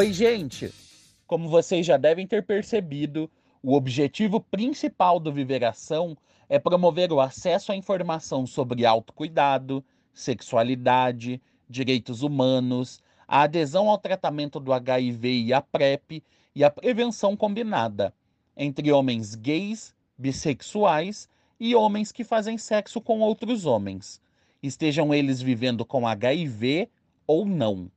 Oi, gente! Como vocês já devem ter percebido, o objetivo principal do Viveração é promover o acesso à informação sobre autocuidado, sexualidade, direitos humanos, a adesão ao tratamento do HIV e a PrEP e a prevenção combinada entre homens gays, bissexuais e homens que fazem sexo com outros homens, estejam eles vivendo com HIV ou não.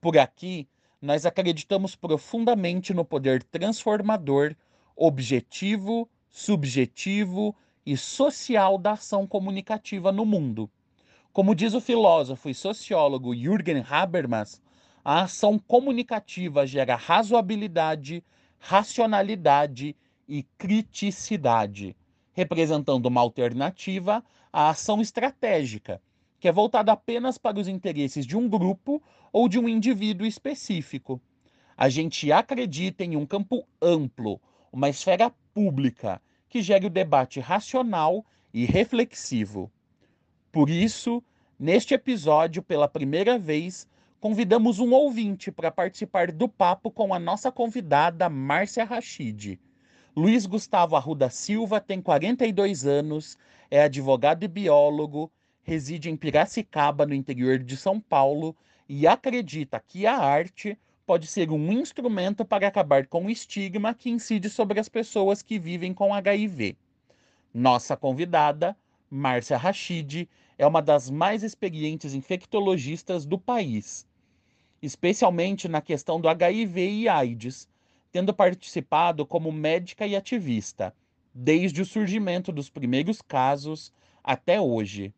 Por aqui, nós acreditamos profundamente no poder transformador, objetivo, subjetivo e social da ação comunicativa no mundo. Como diz o filósofo e sociólogo Jürgen Habermas, a ação comunicativa gera razoabilidade, racionalidade e criticidade, representando uma alternativa à ação estratégica, que é voltada apenas para os interesses de um grupo ou de um indivíduo específico. A gente acredita em um campo amplo, uma esfera pública, que gere o debate racional e reflexivo. Por isso, neste episódio, pela primeira vez, convidamos um ouvinte para participar do papo com a nossa convidada Márcia Rachid. Luiz Gustavo Arruda Silva tem 42 anos, é advogado e biólogo, reside em Piracicaba, no interior de São Paulo, e acredita que a arte pode ser um instrumento para acabar com o estigma que incide sobre as pessoas que vivem com HIV. Nossa convidada, Márcia Rachid, é uma das mais experientes infectologistas do país, especialmente na questão do HIV e AIDS, tendo participado como médica e ativista, desde o surgimento dos primeiros casos até hoje.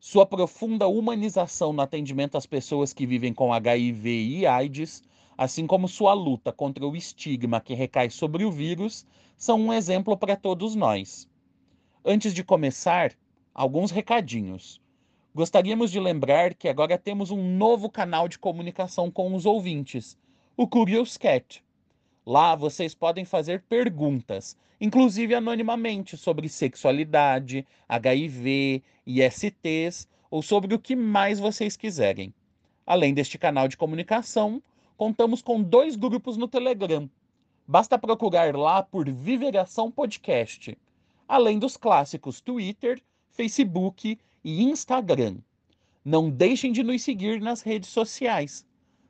Sua profunda humanização no atendimento às pessoas que vivem com HIV e AIDS, assim como sua luta contra o estigma que recai sobre o vírus, são um exemplo para todos nós. Antes de começar, alguns recadinhos. Gostaríamos de lembrar que agora temos um novo canal de comunicação com os ouvintes, o Curious Cat. Lá vocês podem fazer perguntas, inclusive anonimamente, sobre sexualidade, HIV, ISTs ou sobre o que mais vocês quiserem. Além deste canal de comunicação, contamos com dois grupos no Telegram. Basta procurar lá por Viveração Podcast, além dos clássicos Twitter Facebook e Instagram. Não deixem de nos seguir nas redes sociais.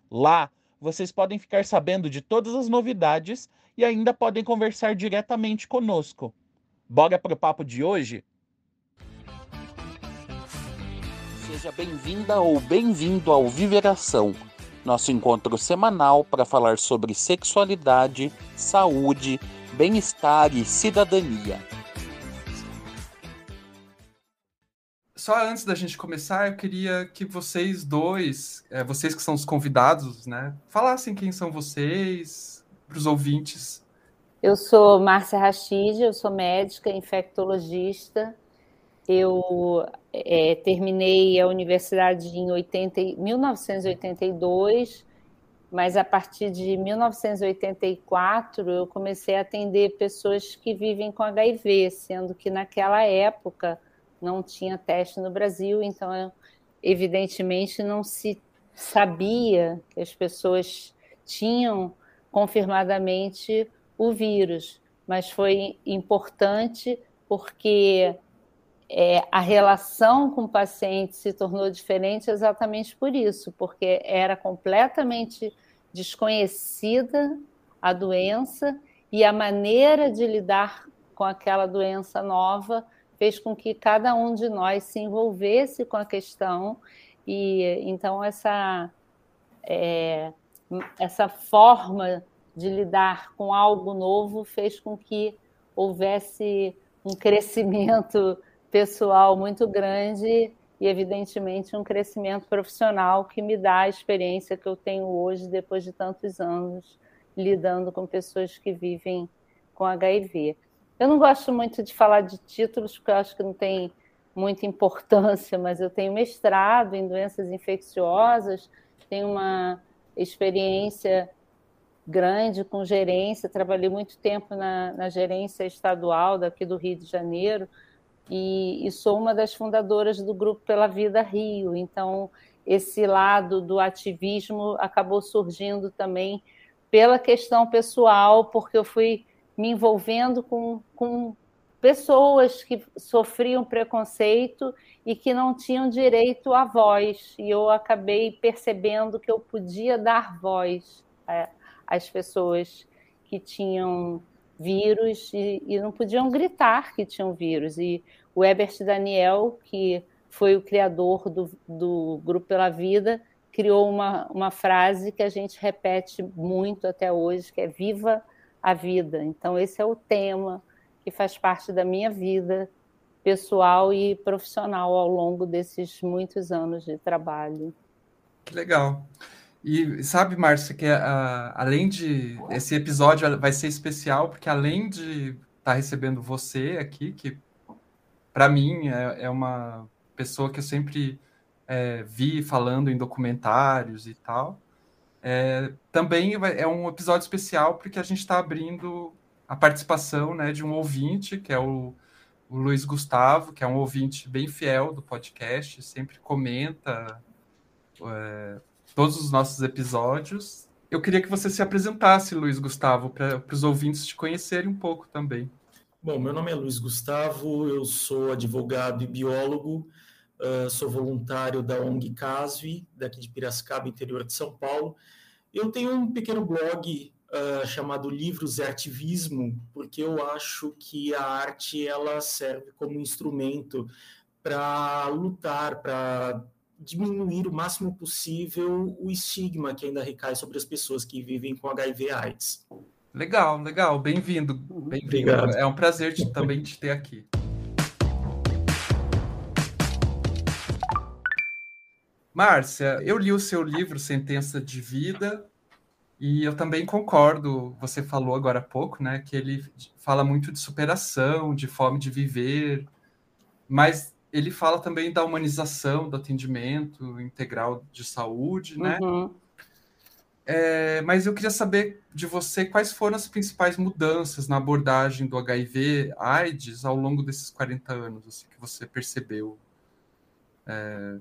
Lá vocês podem ficar sabendo de todas as novidades e ainda podem conversar diretamente conosco. Bora para o papo de hoje? Seja bem-vinda ou bem-vindo ao Viveração, nosso encontro semanal para falar sobre sexualidade, saúde, bem-estar e cidadania. Só antes da gente começar, eu queria que vocês dois, é, vocês que são os convidados, né, falassem quem são vocês para os ouvintes. Eu sou Márcia Rachid, eu sou médica, infectologista. Eu é, terminei a universidade em 80, 1982, mas a partir de 1984 eu comecei a atender pessoas que vivem com HIV, sendo que naquela época não tinha teste no Brasil, então, evidentemente, não se sabia que as pessoas tinham confirmadamente o vírus, mas foi importante porque é, a relação com o paciente se tornou diferente exatamente por isso, porque era completamente desconhecida a doença e a maneira de lidar com aquela doença nova fez com que cada um de nós se envolvesse com a questão e então essa é, essa forma de lidar com algo novo fez com que houvesse um crescimento pessoal muito grande e evidentemente um crescimento profissional que me dá a experiência que eu tenho hoje depois de tantos anos lidando com pessoas que vivem com HIV. Eu não gosto muito de falar de títulos, porque eu acho que não tem muita importância, mas eu tenho mestrado em doenças infecciosas, tenho uma experiência grande com gerência, trabalhei muito tempo na, na gerência estadual daqui do Rio de Janeiro e, e, sou uma das fundadoras do Grupo Pela Vida Rio. Então, esse lado do ativismo acabou surgindo também pela questão pessoal, porque eu fui me envolvendo com, com pessoas que sofriam preconceito e que não tinham direito à voz. E eu acabei percebendo que eu podia dar voz às pessoas que tinham vírus e, e, não podiam gritar que tinham vírus. E o Ebert Daniel, que foi o criador do, do Grupo Pela Vida, criou uma, uma frase que a gente repete muito até hoje, que é Viva a Vida. Então, esse é o tema que faz parte da minha vida pessoal e profissional ao longo desses muitos anos de trabalho. Que legal. E sabe, Márcia, que uh, além de. Esse episódio vai ser especial, porque além de estar tá recebendo você aqui, que para mim é, é, uma pessoa que eu sempre é, vi falando em documentários e tal, é, também é um episódio especial porque a gente está abrindo a participação né, de um ouvinte, que é o, o Luiz Gustavo, que é um ouvinte bem fiel do podcast, sempre comenta. É, todos os nossos episódios. Eu queria que você se apresentasse, Luiz Gustavo, para os ouvintes te conhecerem um pouco também. Bom, meu nome é Luiz Gustavo, eu sou advogado e biólogo, uh, sou voluntário da ONG CASVI, daqui de Piracicaba, interior de São Paulo. Eu tenho um pequeno blog uh, chamado Livros e Ativismo, porque eu acho que a arte ela serve como instrumento para lutar, para diminuir o máximo possível o estigma que ainda recai sobre as pessoas que vivem com HIV/AIDS. Legal, legal, bem-vindo, bem-vindo. É um prazer de, também te ter aqui. Márcia, eu li o seu livro Sentença de Vida e eu também concordo. Você falou agora há pouco, né, que ele fala muito de superação, de fome de viver, mas ele fala também da humanização do atendimento integral de saúde, né? Uhum. É, mas eu queria saber de você quais foram as principais mudanças na abordagem do HIV, AIDS, ao longo desses 40 anos, assim, que você percebeu. É,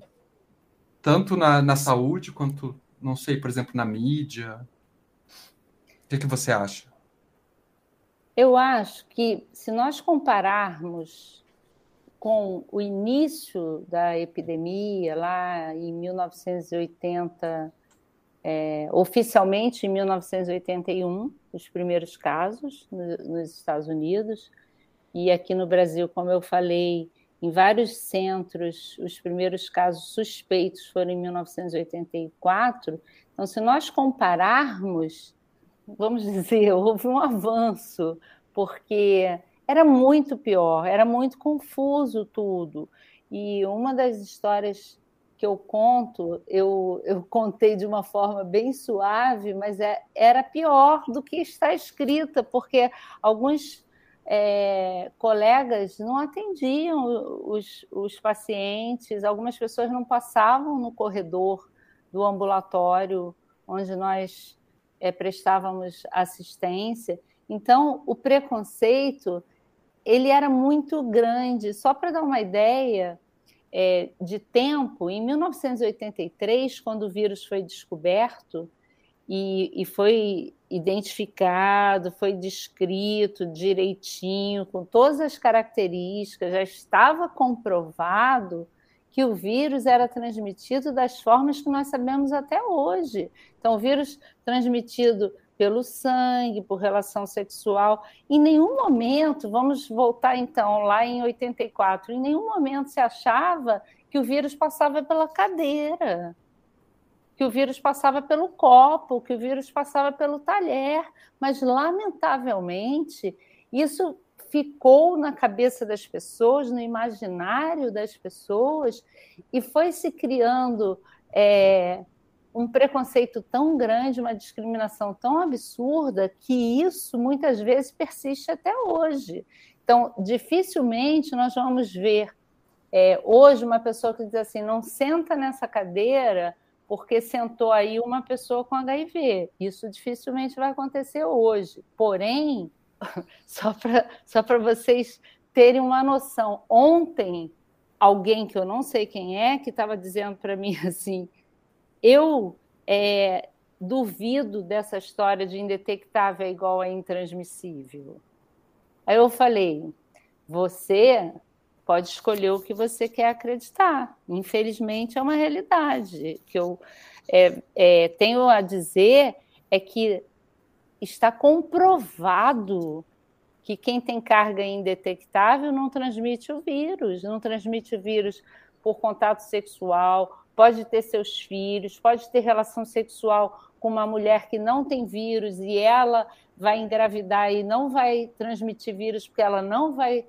tanto na, na saúde, quanto, não sei, por exemplo, na mídia. O que, que você acha? Eu acho que se nós compararmos com o início da epidemia, lá em 1980, é, oficialmente em 1981, os primeiros casos no, nos Estados Unidos, e aqui no Brasil, como eu falei, em vários centros, os primeiros casos suspeitos foram em 1984. Então, se nós compararmos, vamos dizer, houve um avanço, porque era muito pior, era muito confuso tudo. E uma das histórias que eu conto, eu, eu contei de uma forma bem suave, mas é, era pior do que está escrita, porque alguns é, colegas não atendiam os, os pacientes, algumas pessoas não passavam no corredor do ambulatório onde nós é, prestávamos assistência. Então, o preconceito ele era muito grande. Só para dar uma ideia é, de tempo, em 1983, quando o vírus foi descoberto e, e foi identificado, foi descrito direitinho, com todas as características, já estava comprovado que o vírus era transmitido das formas que nós sabemos até hoje. Então, o vírus transmitido pelo sangue, por relação sexual. Em nenhum momento, vamos voltar então lá em 84, em nenhum momento se achava que o vírus passava pela cadeira, que o vírus passava pelo copo, que o vírus passava pelo talher, mas lamentavelmente isso ficou na cabeça das pessoas, no imaginário das pessoas e foi se criando é, um preconceito tão grande, uma discriminação tão absurda, que isso muitas vezes persiste até hoje. Então, dificilmente nós vamos ver é, hoje uma pessoa que diz assim: não senta nessa cadeira porque sentou aí uma pessoa com HIV. Isso dificilmente vai acontecer hoje. Porém, só para só vocês terem uma noção, ontem, alguém que eu não sei quem é, que estava dizendo para mim assim eu é, duvido dessa história de indetectável é igual a intransmissível. Aí eu falei, você pode escolher o que você quer acreditar. Infelizmente, é uma realidade. que eu é, é, tenho a dizer é que está comprovado que quem tem carga indetectável não transmite o vírus, não transmite o vírus por contato sexual, pode ter seus filhos, pode ter relação sexual com uma mulher que não tem vírus e ela vai engravidar e não vai transmitir vírus porque ela não vai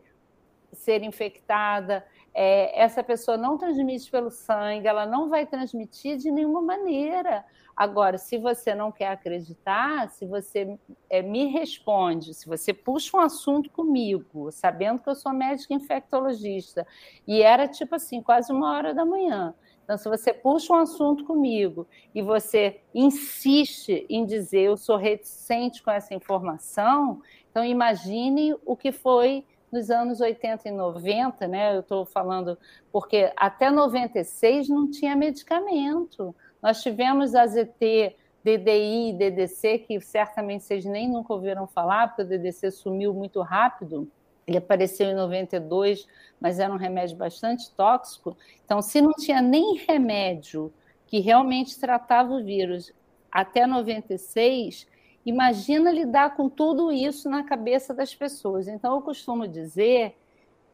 ser infectada. É, essa pessoa não transmite pelo sangue, ela não vai transmitir de nenhuma maneira. Agora, se você não quer acreditar, se você é, me responde, se você puxa um assunto comigo, sabendo que eu sou médica infectologista, e era tipo assim, quase uma hora da manhã. Então, se você puxa um assunto comigo e você insiste em dizer eu sou reticente com essa informação, então imagine o que foi nos anos 80 e 90, né? Eu estou falando porque até 96 não tinha medicamento. Nós tivemos AZT, DDI, DDC, que certamente vocês nem nunca ouviram falar, porque o DDC sumiu muito rápido. Ele apareceu em 92, mas era um remédio bastante tóxico. Então, se não tinha nem remédio que realmente tratava o vírus até 96, imagina lidar com tudo isso na cabeça das pessoas. Então, eu costumo dizer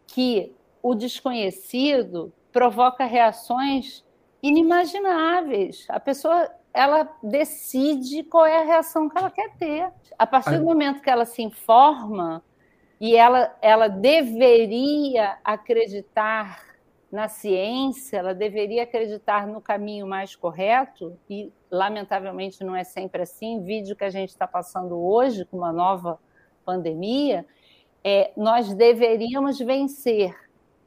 que o desconhecido provoca reações inimagináveis. A pessoa ela decide qual é a reação que ela quer ter. A partir do momento que ela se informa e ela, ela deveria acreditar na ciência, ela deveria acreditar no caminho mais correto, e lamentavelmente não é sempre assim. Vídeo que a gente está passando hoje com uma nova pandemia, é, nós deveríamos vencer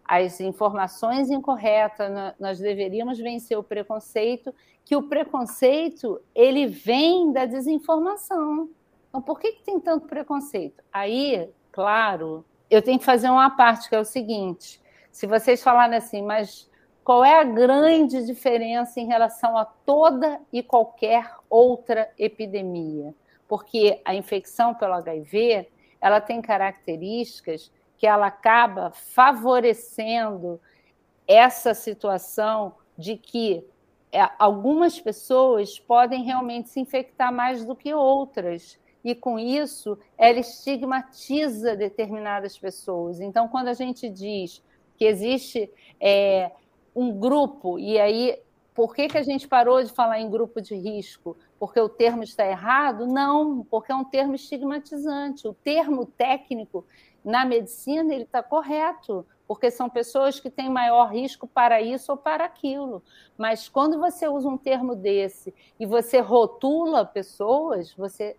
as informações incorretas, nós deveríamos vencer o preconceito, que o preconceito ele vem da desinformação. Então, por que, que tem tanto preconceito? Aí, claro, eu tenho que fazer uma parte, que é o seguinte: se vocês falarem assim, mas qual é a grande diferença em relação a toda e qualquer outra epidemia? Porque a infecção pelo HIV ela tem características que ela acaba favorecendo essa situação de que é, algumas pessoas podem realmente se infectar mais do que outras. E com isso, ela estigmatiza determinadas pessoas. Então, quando a gente diz que existe é, um grupo, e aí, por que, que a gente parou de falar em grupo de risco? Porque o termo está errado? Não, porque é um termo estigmatizante. O termo técnico na medicina ele está correto, porque são pessoas que têm maior risco para isso ou para aquilo. Mas quando você usa um termo desse e você rotula pessoas, você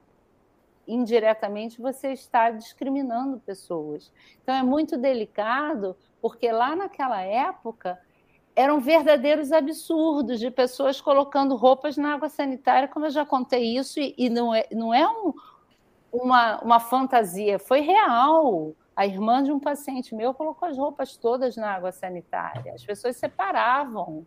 indiretamente você está discriminando pessoas. Então é muito delicado, porque lá naquela época eram verdadeiros absurdos de pessoas colocando roupas na água sanitária, como eu já contei isso, e, não é, não é um, uma, uma fantasia, foi real. A irmã de um paciente meu colocou as roupas todas na água sanitária. As pessoas separavam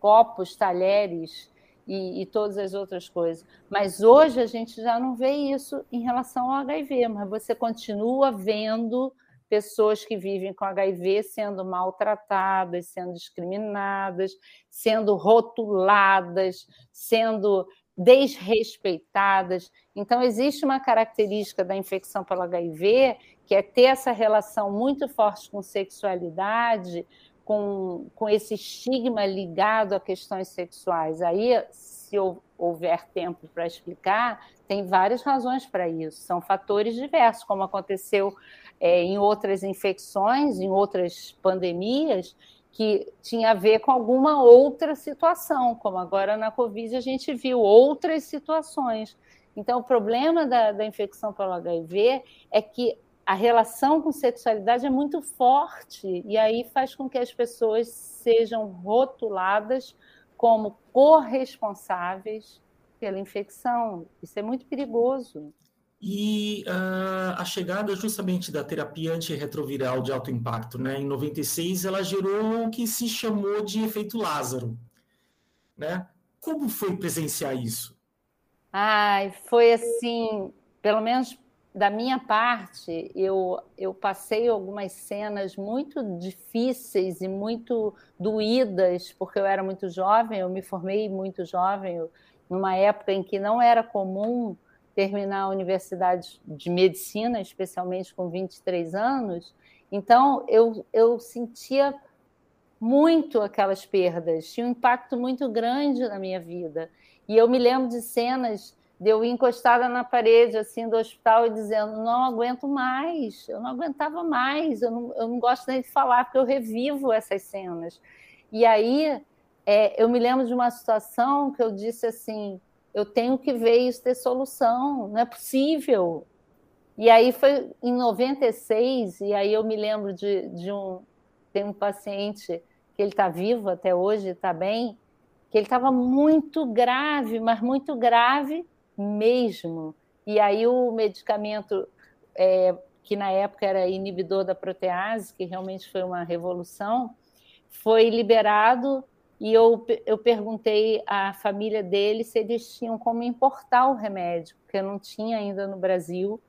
copos, talheres e, e, todas as outras coisas. Mas hoje a gente já não vê isso em relação ao HIV, mas você continua vendo pessoas que vivem com HIV sendo maltratadas, sendo discriminadas, sendo rotuladas, sendo desrespeitadas. Então, existe uma característica da infecção pelo HIV, que é ter essa relação muito forte com sexualidade, com, com esse estigma ligado a questões sexuais. Aí, se houver tempo para explicar, tem várias razões para isso. São fatores diversos, como aconteceu é, em outras infecções, em outras pandemias, que tinha a ver com alguma outra situação, como agora na Covid a gente viu outras situações. Então, o problema da, da infecção pelo HIV é que a relação com sexualidade é muito forte, e aí faz com que as pessoas sejam rotuladas como corresponsáveis pela infecção. Isso é muito perigoso. E uh, a chegada justamente da terapia antirretroviral de alto impacto, né, em 96, ela gerou o que se chamou de efeito Lázaro. Né? como foi presenciar isso? Ai, foi assim, pelo menos da minha parte, eu, eu passei algumas cenas muito difíceis e muito doídas, porque eu era muito jovem, eu me formei muito jovem, numa época em que não era comum terminar a universidade de medicina, especialmente com 23 anos. Então, eu, eu sentia muito aquelas perdas, tinha um impacto muito grande na minha vida. E eu me lembro de cenas de eu encostada na parede assim do hospital e dizendo não aguento mais, eu não aguentava mais, eu não, eu não gosto nem de falar porque eu revivo essas cenas. E aí é, eu me lembro de uma situação que eu disse assim, eu tenho que ver isso ter solução, não é possível. E aí foi em 96, e aí eu me lembro de, de um tem um paciente que ele está vivo até hoje, está bem, que ele estava muito grave, mas muito grave mesmo. E aí o medicamento, é, que na época era inibidor da protease, que realmente foi uma revolução, foi liberado e eu, eu perguntei à família dele se eles tinham como importar o remédio, porque não tinha ainda no Brasil.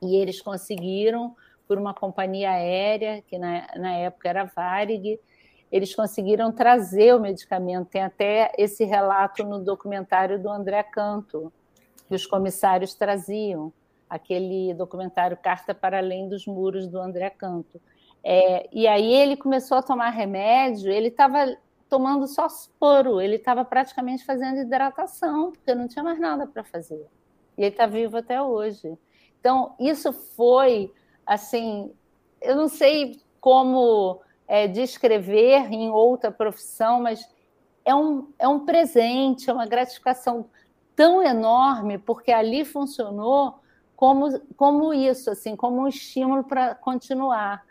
E eles conseguiram, por uma companhia aérea, que na, na época era Varig, eles conseguiram trazer o medicamento. Tem até esse relato no documentário do André Canto, que os comissários traziam, aquele documentário Carta para Além dos Muros, do André Canto. É, e aí ele começou a tomar remédio, ele estava tomando só soro, ele estava praticamente fazendo hidratação, porque não tinha mais nada para fazer. E ele está vivo até hoje. Então, isso foi, assim, eu não sei como é, descrever em outra profissão, mas é um, é um presente, é uma gratificação tão enorme, porque ali funcionou como, como isso, assim, como um estímulo para continuar.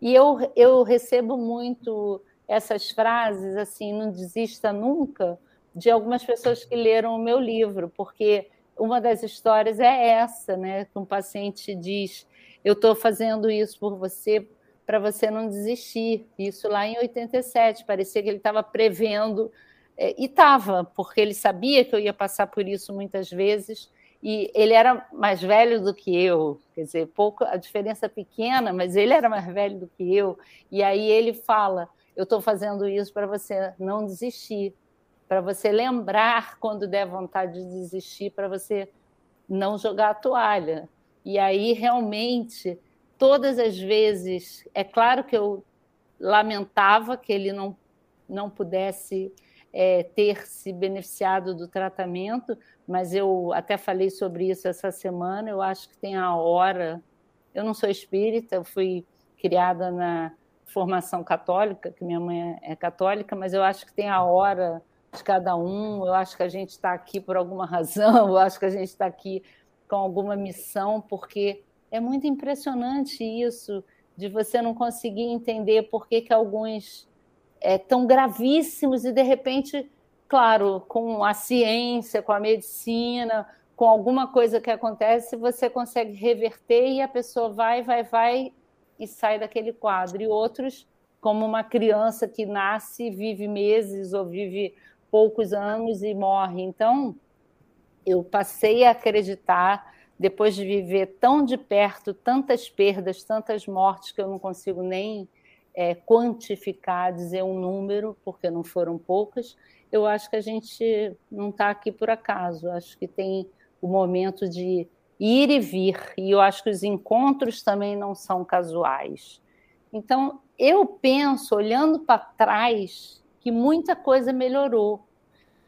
E eu, eu recebo muito essas frases, assim, não desista nunca, de algumas pessoas que leram o meu livro, porque uma das histórias é essa, né? Que um paciente diz: Eu estou fazendo isso por você para você não desistir. Isso lá em 87, parecia que ele estava prevendo, é, e estava, porque ele sabia que eu ia passar por isso muitas vezes, e ele era mais velho do que eu, quer dizer, pouco, a diferença é pequena, mas ele era mais velho do que eu, e aí ele fala: Eu estou fazendo isso para você não desistir, para você lembrar quando der vontade de desistir, para você não jogar a toalha. E aí, realmente, todas as vezes, é claro que eu lamentava que ele não, não pudesse é, ter se beneficiado do tratamento, mas eu até falei sobre isso essa semana. Eu acho que tem a hora. Eu não sou espírita, eu fui criada na formação católica, que minha mãe é católica, mas eu acho que tem a hora de cada um. Eu acho que a gente está aqui por alguma razão, eu acho que a gente está aqui com alguma missão, porque é muito impressionante isso de você não conseguir entender por que, que alguns é, tão gravíssimos e de repente, claro, com a ciência, com a medicina, com alguma coisa que acontece, você consegue reverter e a pessoa vai, vai, vai e sai daquele quadro. E outros, como uma criança que nasce, vive meses ou vive poucos anos e morre. Então, eu passei a acreditar depois de viver tão de perto tantas perdas, tantas mortes que eu não consigo nem é, quantificar, dizer um número, porque não foram poucas, eu acho que a gente não está aqui por acaso. Acho que tem o momento de ir e vir, e eu acho que os encontros também não são casuais. Então, eu penso, olhando para trás, que muita coisa melhorou.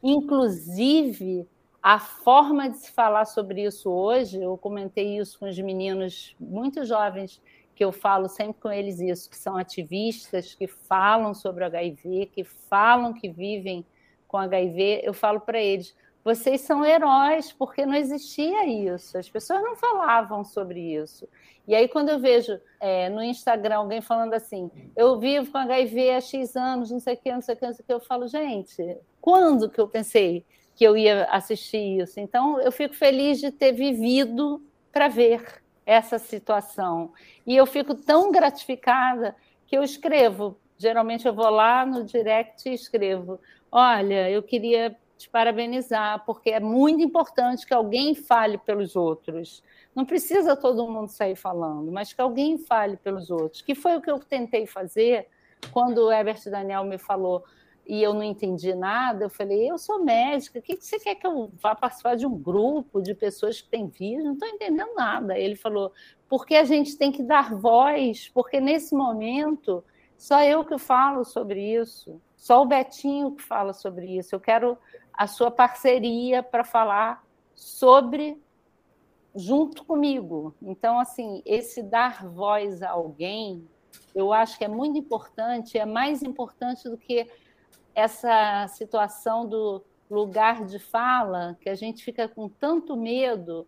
Inclusive, a forma de se falar sobre isso hoje, eu comentei isso com os meninos muito jovens, que eu falo sempre com eles isso, que são ativistas, que falam sobre HIV, que falam que vivem com HIV, eu falo para eles, vocês são heróis, porque não existia isso, as pessoas não falavam sobre isso. E aí, quando eu vejo é, no Instagram alguém falando assim, eu vivo com HIV há X anos, não sei o que, não sei o que, não sei o que, eu falo, gente, quando que eu pensei que eu ia assistir isso. Então, eu fico feliz de ter vivido para ver essa situação. E eu fico tão gratificada que eu escrevo. Geralmente eu vou lá no direct e escrevo: Olha, eu queria te parabenizar, porque é muito importante que alguém fale pelos outros. Não precisa todo mundo sair falando, mas que alguém fale pelos outros. Que foi o que eu tentei fazer quando o Herbert Daniel me falou e eu não entendi nada. Eu falei: eu sou médica, o que você quer que eu vá participar de um grupo de pessoas que têm vírus? Não estou entendendo nada. Ele falou: porque a gente tem que dar voz, porque nesse momento só eu que falo sobre isso, só o Betinho que fala sobre isso. Eu quero a sua parceria para falar sobre junto comigo. Então, assim, esse dar voz a alguém, eu acho que é muito importante, é mais importante do que essa situação do lugar de fala, que a gente fica com tanto medo.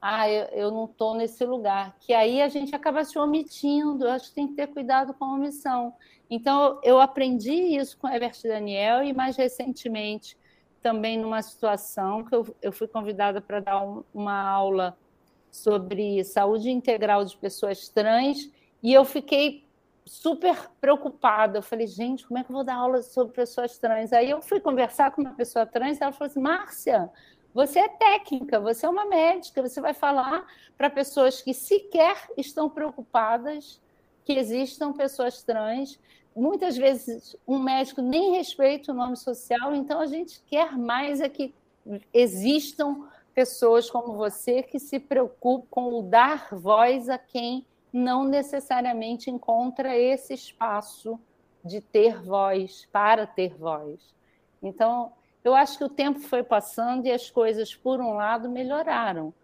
Ah, eu, eu não estou nesse lugar. Que aí a gente acaba se omitindo. Eu acho que tem que ter cuidado com a omissão. Então, eu aprendi isso com Herbert Daniel e, mais recentemente, também numa situação que eu, eu fui convidada para dar um, uma aula sobre saúde integral de pessoas trans e eu fiquei super preocupada. Eu falei, gente, como é que eu vou dar aula sobre pessoas trans? Aí eu fui conversar com uma pessoa trans ela falou assim: Márcia, você é técnica, você é uma médica, você vai falar para pessoas que sequer estão preocupadas que existam pessoas trans muitas vezes um médico nem respeita o nome social, então a gente quer mais é que existam pessoas como você que se preocupam com dar voz a quem não necessariamente encontra esse espaço de ter voz, para ter voz. Então, eu acho que o tempo foi passando e as coisas, por um lado, melhoraram,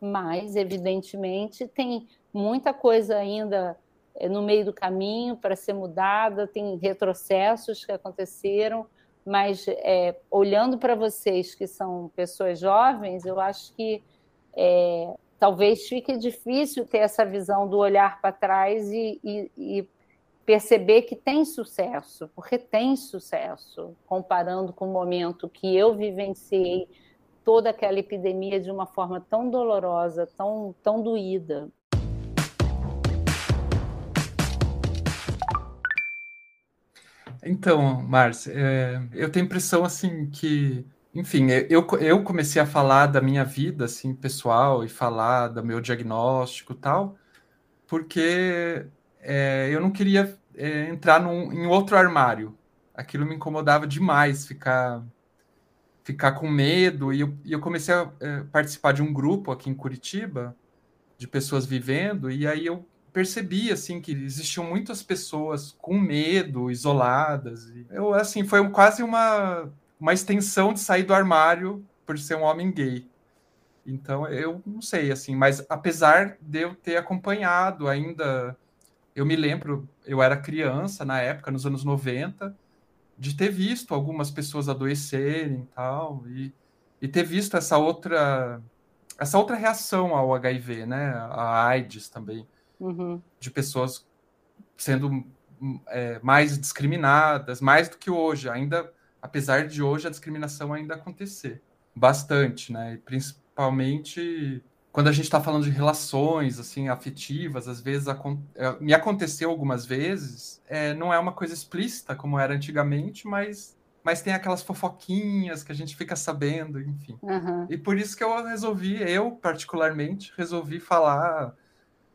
mas, evidentemente, tem muita coisa ainda é, no meio do caminho para ser mudada, tem retrocessos que aconteceram, mas é, olhando para vocês que são pessoas jovens, eu acho que é, talvez fique difícil ter essa visão do olhar para trás e, e, e, perceber que tem sucesso, porque tem sucesso, comparando com o momento que eu vivenciei toda aquela epidemia de uma forma tão dolorosa, tão, tão doída. Então, Márcia, é, eu tenho a impressão assim que, enfim, eu, eu comecei a falar da minha vida assim pessoal e falar do meu diagnóstico tal, porque é, eu não queria é, entrar num, em outro armário. Aquilo me incomodava demais, ficar ficar com medo e eu, e eu comecei a é, participar de um grupo aqui em Curitiba de pessoas vivendo e aí eu percebi assim que existiam muitas pessoas com medo, isoladas. Eu assim foi quase uma uma extensão de sair do armário por ser um homem gay. Então eu não sei assim, mas apesar de eu ter acompanhado ainda, eu me lembro, eu era criança na época, nos anos 90, de ter visto algumas pessoas adoecerem e tal e, e ter visto essa outra essa outra reação ao HIV, né? A AIDS também uhum. de pessoas sendo é, mais discriminadas, mais do que hoje, ainda, apesar de hoje a discriminação ainda acontecer bastante, né? E principalmente quando a gente está falando de relações assim afetivas, às vezes é, me aconteceu algumas vezes, é, não é uma coisa explícita como era antigamente, mas mas tem aquelas fofoquinhas que a gente fica sabendo, enfim. Uhum. E por isso que eu resolvi, eu particularmente, resolvi falar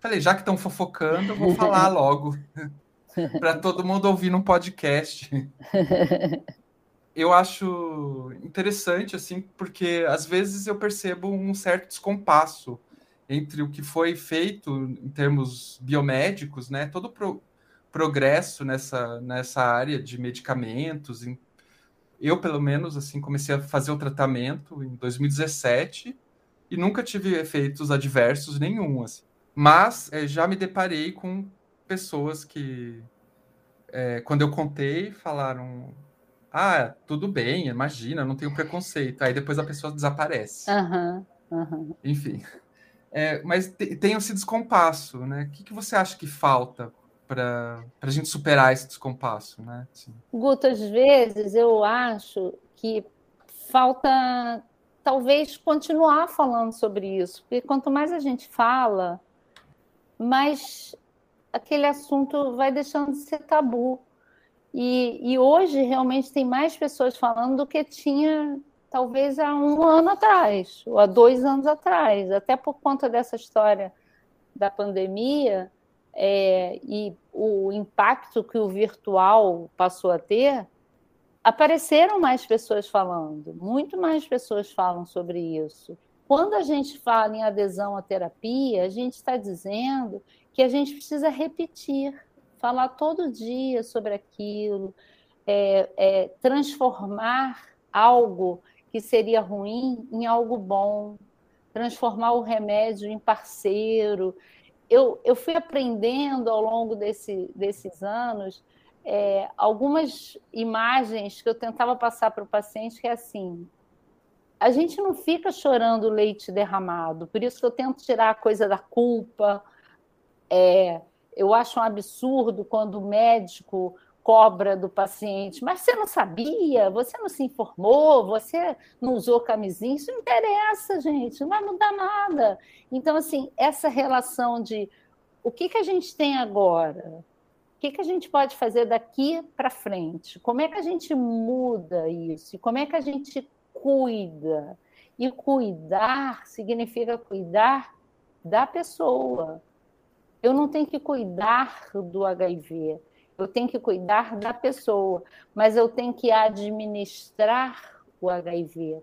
Falei, já que estão fofocando, vou falar logo. para todo mundo ouvir num podcast. Eu acho interessante, assim, porque às vezes eu percebo um certo descompasso entre o que foi feito em termos biomédicos, né? Todo o pro progresso nessa, nessa área de medicamentos. Eu, pelo menos, assim, comecei a fazer o tratamento em 2017 e nunca tive efeitos adversos nenhum, assim. Mas é, já me deparei com pessoas que, é, quando eu contei, falaram: Ah, tudo bem, imagina, não tenho preconceito. Aí depois a pessoa desaparece. Uhum, uhum. Enfim. É, mas tem esse descompasso, né? O que, que você acha que falta para a gente superar esse descompasso, né? Assim. Guto, às vezes eu acho que falta talvez continuar falando sobre isso, porque quanto mais a gente fala, mas aquele assunto vai deixando de ser tabu. E, e hoje realmente tem mais pessoas falando do que tinha talvez há um ano atrás, ou há dois anos atrás, até por conta dessa história da pandemia é, e o impacto que o virtual passou a ter, apareceram mais pessoas falando, muito mais pessoas falam sobre isso. Quando a gente fala em adesão à terapia, a gente está dizendo que a gente precisa repetir, falar todo dia sobre aquilo, é, é, transformar algo que seria ruim em algo bom, transformar o remédio em parceiro. Eu, eu fui aprendendo ao longo desse, desses anos é, algumas imagens que eu tentava passar para o paciente, que é assim, a gente não fica chorando leite derramado, por isso que eu tento tirar a coisa da culpa. É, eu acho um absurdo quando o médico cobra do paciente, mas você não sabia, você não se informou, você não usou camisinha, isso não interessa, gente, não vai mudar nada. Então, assim, essa relação de o que, que a gente tem agora, o que, que a gente pode fazer daqui para frente, como é que a gente muda isso, como é que a gente cuida. E cuidar significa cuidar da pessoa. Eu não tenho que cuidar do HIV, eu tenho que cuidar da pessoa, mas eu tenho que administrar o HIV.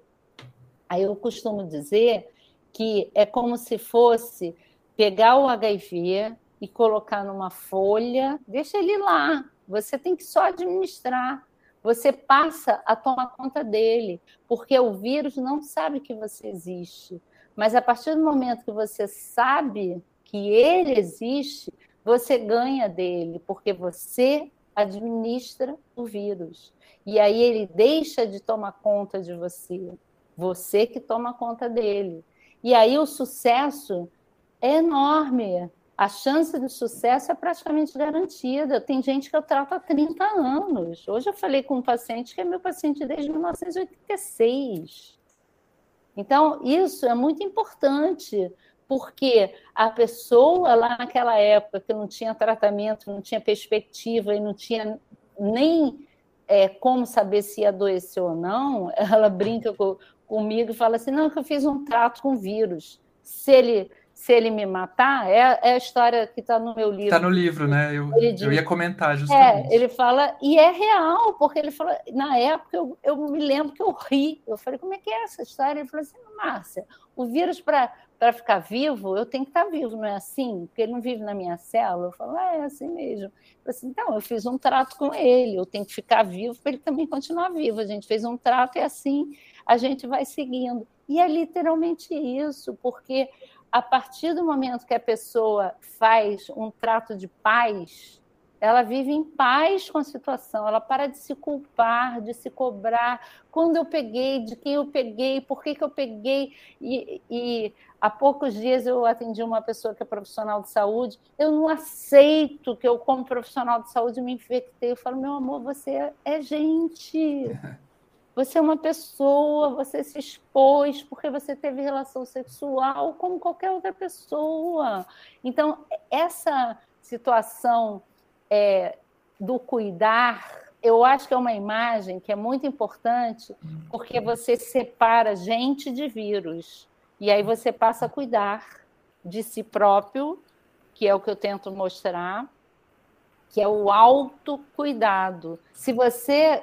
Aí eu costumo dizer que é como se fosse pegar o HIV e colocar numa folha, deixa ele lá. Você tem que só administrar. Você passa a tomar conta dele, porque o vírus não sabe que você existe. Mas a partir do momento que você sabe que ele existe, você ganha dele, porque você administra o vírus. E aí ele deixa de tomar conta de você. Você que toma conta dele. E aí o sucesso é enorme. A chance de sucesso é praticamente garantida. Tem gente que eu trato há 30 anos. Hoje eu falei com um paciente que é meu paciente desde 1986. Então, isso é muito importante, porque a pessoa lá naquela época que não tinha tratamento, não tinha perspectiva e não tinha nem é, como saber se ia adoecer ou não, ela brinca com, comigo e fala assim: não, que eu fiz um trato com vírus. Se ele se ele me matar, é, é a história que está no meu livro. Está no livro, né? Eu, diz, eu ia comentar justamente. É, ele fala, e é real, porque ele falou, na época eu, eu me lembro que eu ri. Eu falei, como é que é essa história? Ele falou assim, Márcia, o vírus para para ficar vivo, eu tenho que estar tá vivo, não é assim? Porque ele não vive na minha célula. Eu falo, ah, é assim mesmo. Eu assim, então, eu fiz um trato com ele, eu tenho que ficar vivo para ele também continuar vivo. A gente fez um trato e assim a gente vai seguindo. E é literalmente isso, porque a partir do momento que a pessoa faz um trato de paz, ela vive em paz com a situação, ela para de se culpar, de se cobrar. Quando eu peguei, de quem eu peguei, por que, que eu peguei. E, e há poucos dias eu atendi uma pessoa que é profissional de saúde. Eu não aceito que eu, como profissional de saúde, me infectei. Eu falo, meu amor, você é gente. Você é uma pessoa, você se expôs porque você teve relação sexual como qualquer outra pessoa. Então, essa situação é, do cuidar, eu acho que é uma imagem que é muito importante, porque você separa gente de vírus. E aí você passa a cuidar de si próprio, que é o que eu tento mostrar, que é o autocuidado. Se você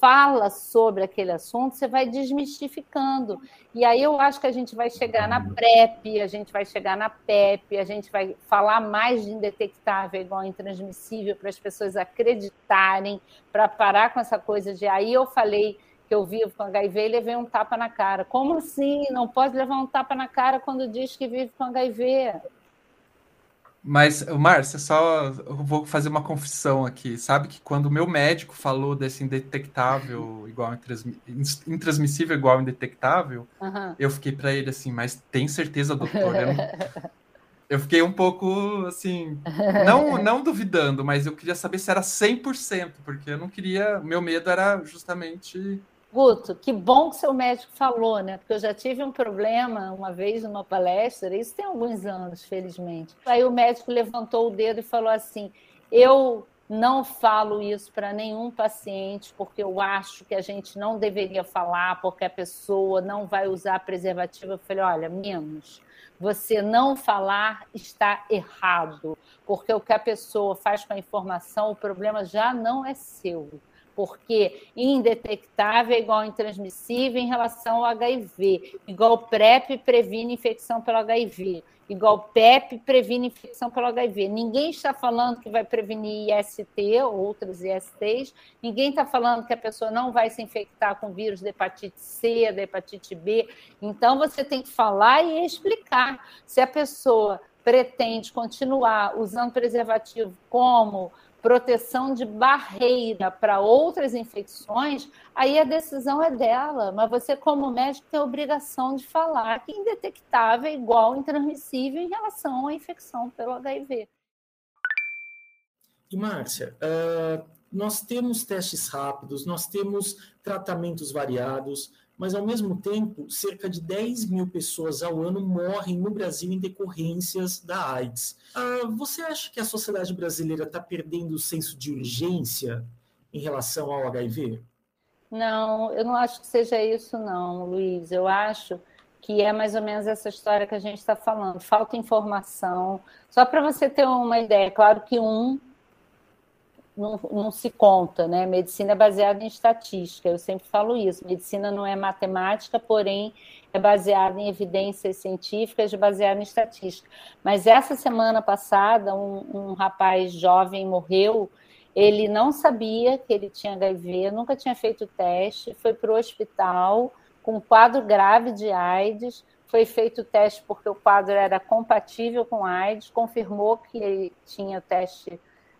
fala sobre aquele assunto, você vai desmistificando. E aí eu acho que a gente vai chegar na PrEP, a gente vai chegar na PEP, a gente vai falar mais de indetectável igual intransmissível para as pessoas acreditarem, para parar com essa coisa de aí eu falei que eu vivo com HIV e levei um tapa na cara. Como assim? Não pode levar um tapa na cara quando diz que vive com HIV? Mas, Márcia, só vou fazer uma confissão aqui. Sabe que quando o meu médico falou desse indetectável igual intransmissível igual indetectável, uhum. eu fiquei para ele assim, mas tem certeza, doutor? Eu, não... eu, fiquei um pouco assim, não, não duvidando, mas eu queria saber se era 100%, porque eu não queria, meu medo era justamente Guto, que bom que seu médico falou, né? Porque eu já tive um problema uma vez numa palestra, isso tem alguns anos, felizmente. Aí o médico levantou o dedo e falou assim: Eu não falo isso para nenhum paciente, porque eu acho que a gente não deveria falar, porque a pessoa não vai usar preservativo. Eu falei: olha, menos. Você não falar está errado, porque o que a pessoa faz com a informação, o problema já não é seu porque indetectável é igual intransmissível em relação ao HIV, igual PrEP previne infecção pelo HIV, igual PEP previne infecção pelo HIV. Ninguém está falando que vai prevenir IST, outras ISTs, ninguém está falando que a pessoa não vai se infectar com vírus da hepatite C, da hepatite B. Então, você tem que falar e explicar. Se a pessoa pretende continuar usando preservativo como proteção de barreira para outras infecções, aí a decisão é dela. Mas você, como médico, tem a obrigação de falar que indetectável é igual intransmissível em relação à infecção pelo HIV. E, Márcia, uh, nós temos testes rápidos, nós temos tratamentos variados, mas, ao mesmo tempo, cerca de 10 mil pessoas ao ano morrem no Brasil em decorrências da AIDS. Ah, você acha que a sociedade brasileira está perdendo o senso de urgência em relação ao HIV? Não, eu não acho que seja isso, não, Luiz. Eu acho que é mais ou menos essa história que a gente está falando. Falta informação. Só para você ter uma ideia, claro que um não, não, se conta, né? Medicina é baseada em estatística, eu sempre falo isso. Medicina não é matemática, porém é baseada em evidências científicas, baseada em estatística. Mas essa semana passada, um, um rapaz jovem morreu. Ele não sabia que ele tinha HIV, nunca tinha feito teste, foi para o hospital com um quadro grave de AIDS. Foi feito o teste porque o quadro era compatível com AIDS, confirmou que ele tinha teste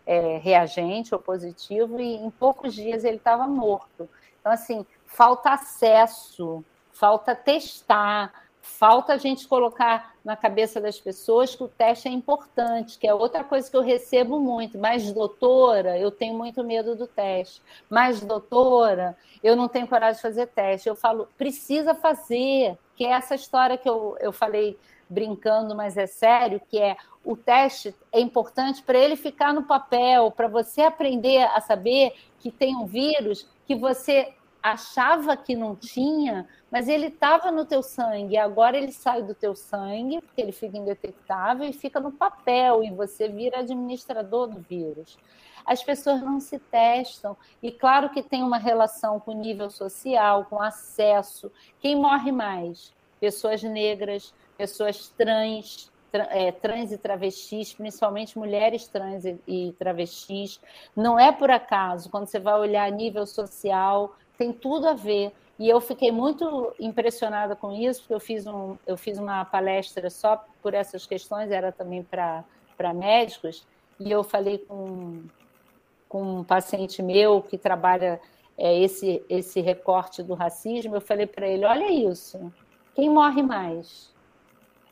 é, reagente ou positivo, e em poucos dias ele estava morto. Então, assim, falta acesso, falta testar, falta a gente colocar na cabeça das pessoas que o teste é importante, que é outra coisa que eu recebo muito. Mas, doutora, eu tenho muito medo do teste. Mas, doutora, eu não tenho coragem de fazer teste. Eu falo, precisa fazer, que é essa história que eu, eu falei brincando, mas é sério, que é o teste é importante para ele ficar no papel, para você aprender a saber que tem um vírus que você achava que não tinha, mas ele estava no teu sangue. Agora ele sai do teu sangue, porque ele fica indetectável e fica no papel e você vira administrador do vírus. As pessoas não se testam e claro que tem uma relação com o nível social, com acesso. Quem morre mais? Pessoas negras, pessoas trans, é, trans e travestis, principalmente mulheres trans e, travestis. Não é por acaso, quando você vai olhar a nível social, tem tudo a ver. E eu fiquei muito impressionada com isso, porque eu fiz, um, eu fiz uma palestra só por essas questões, era também para médicos, e eu falei com, com um paciente meu que trabalha é, esse, esse recorte do racismo, eu falei para ele, olha isso, quem morre mais?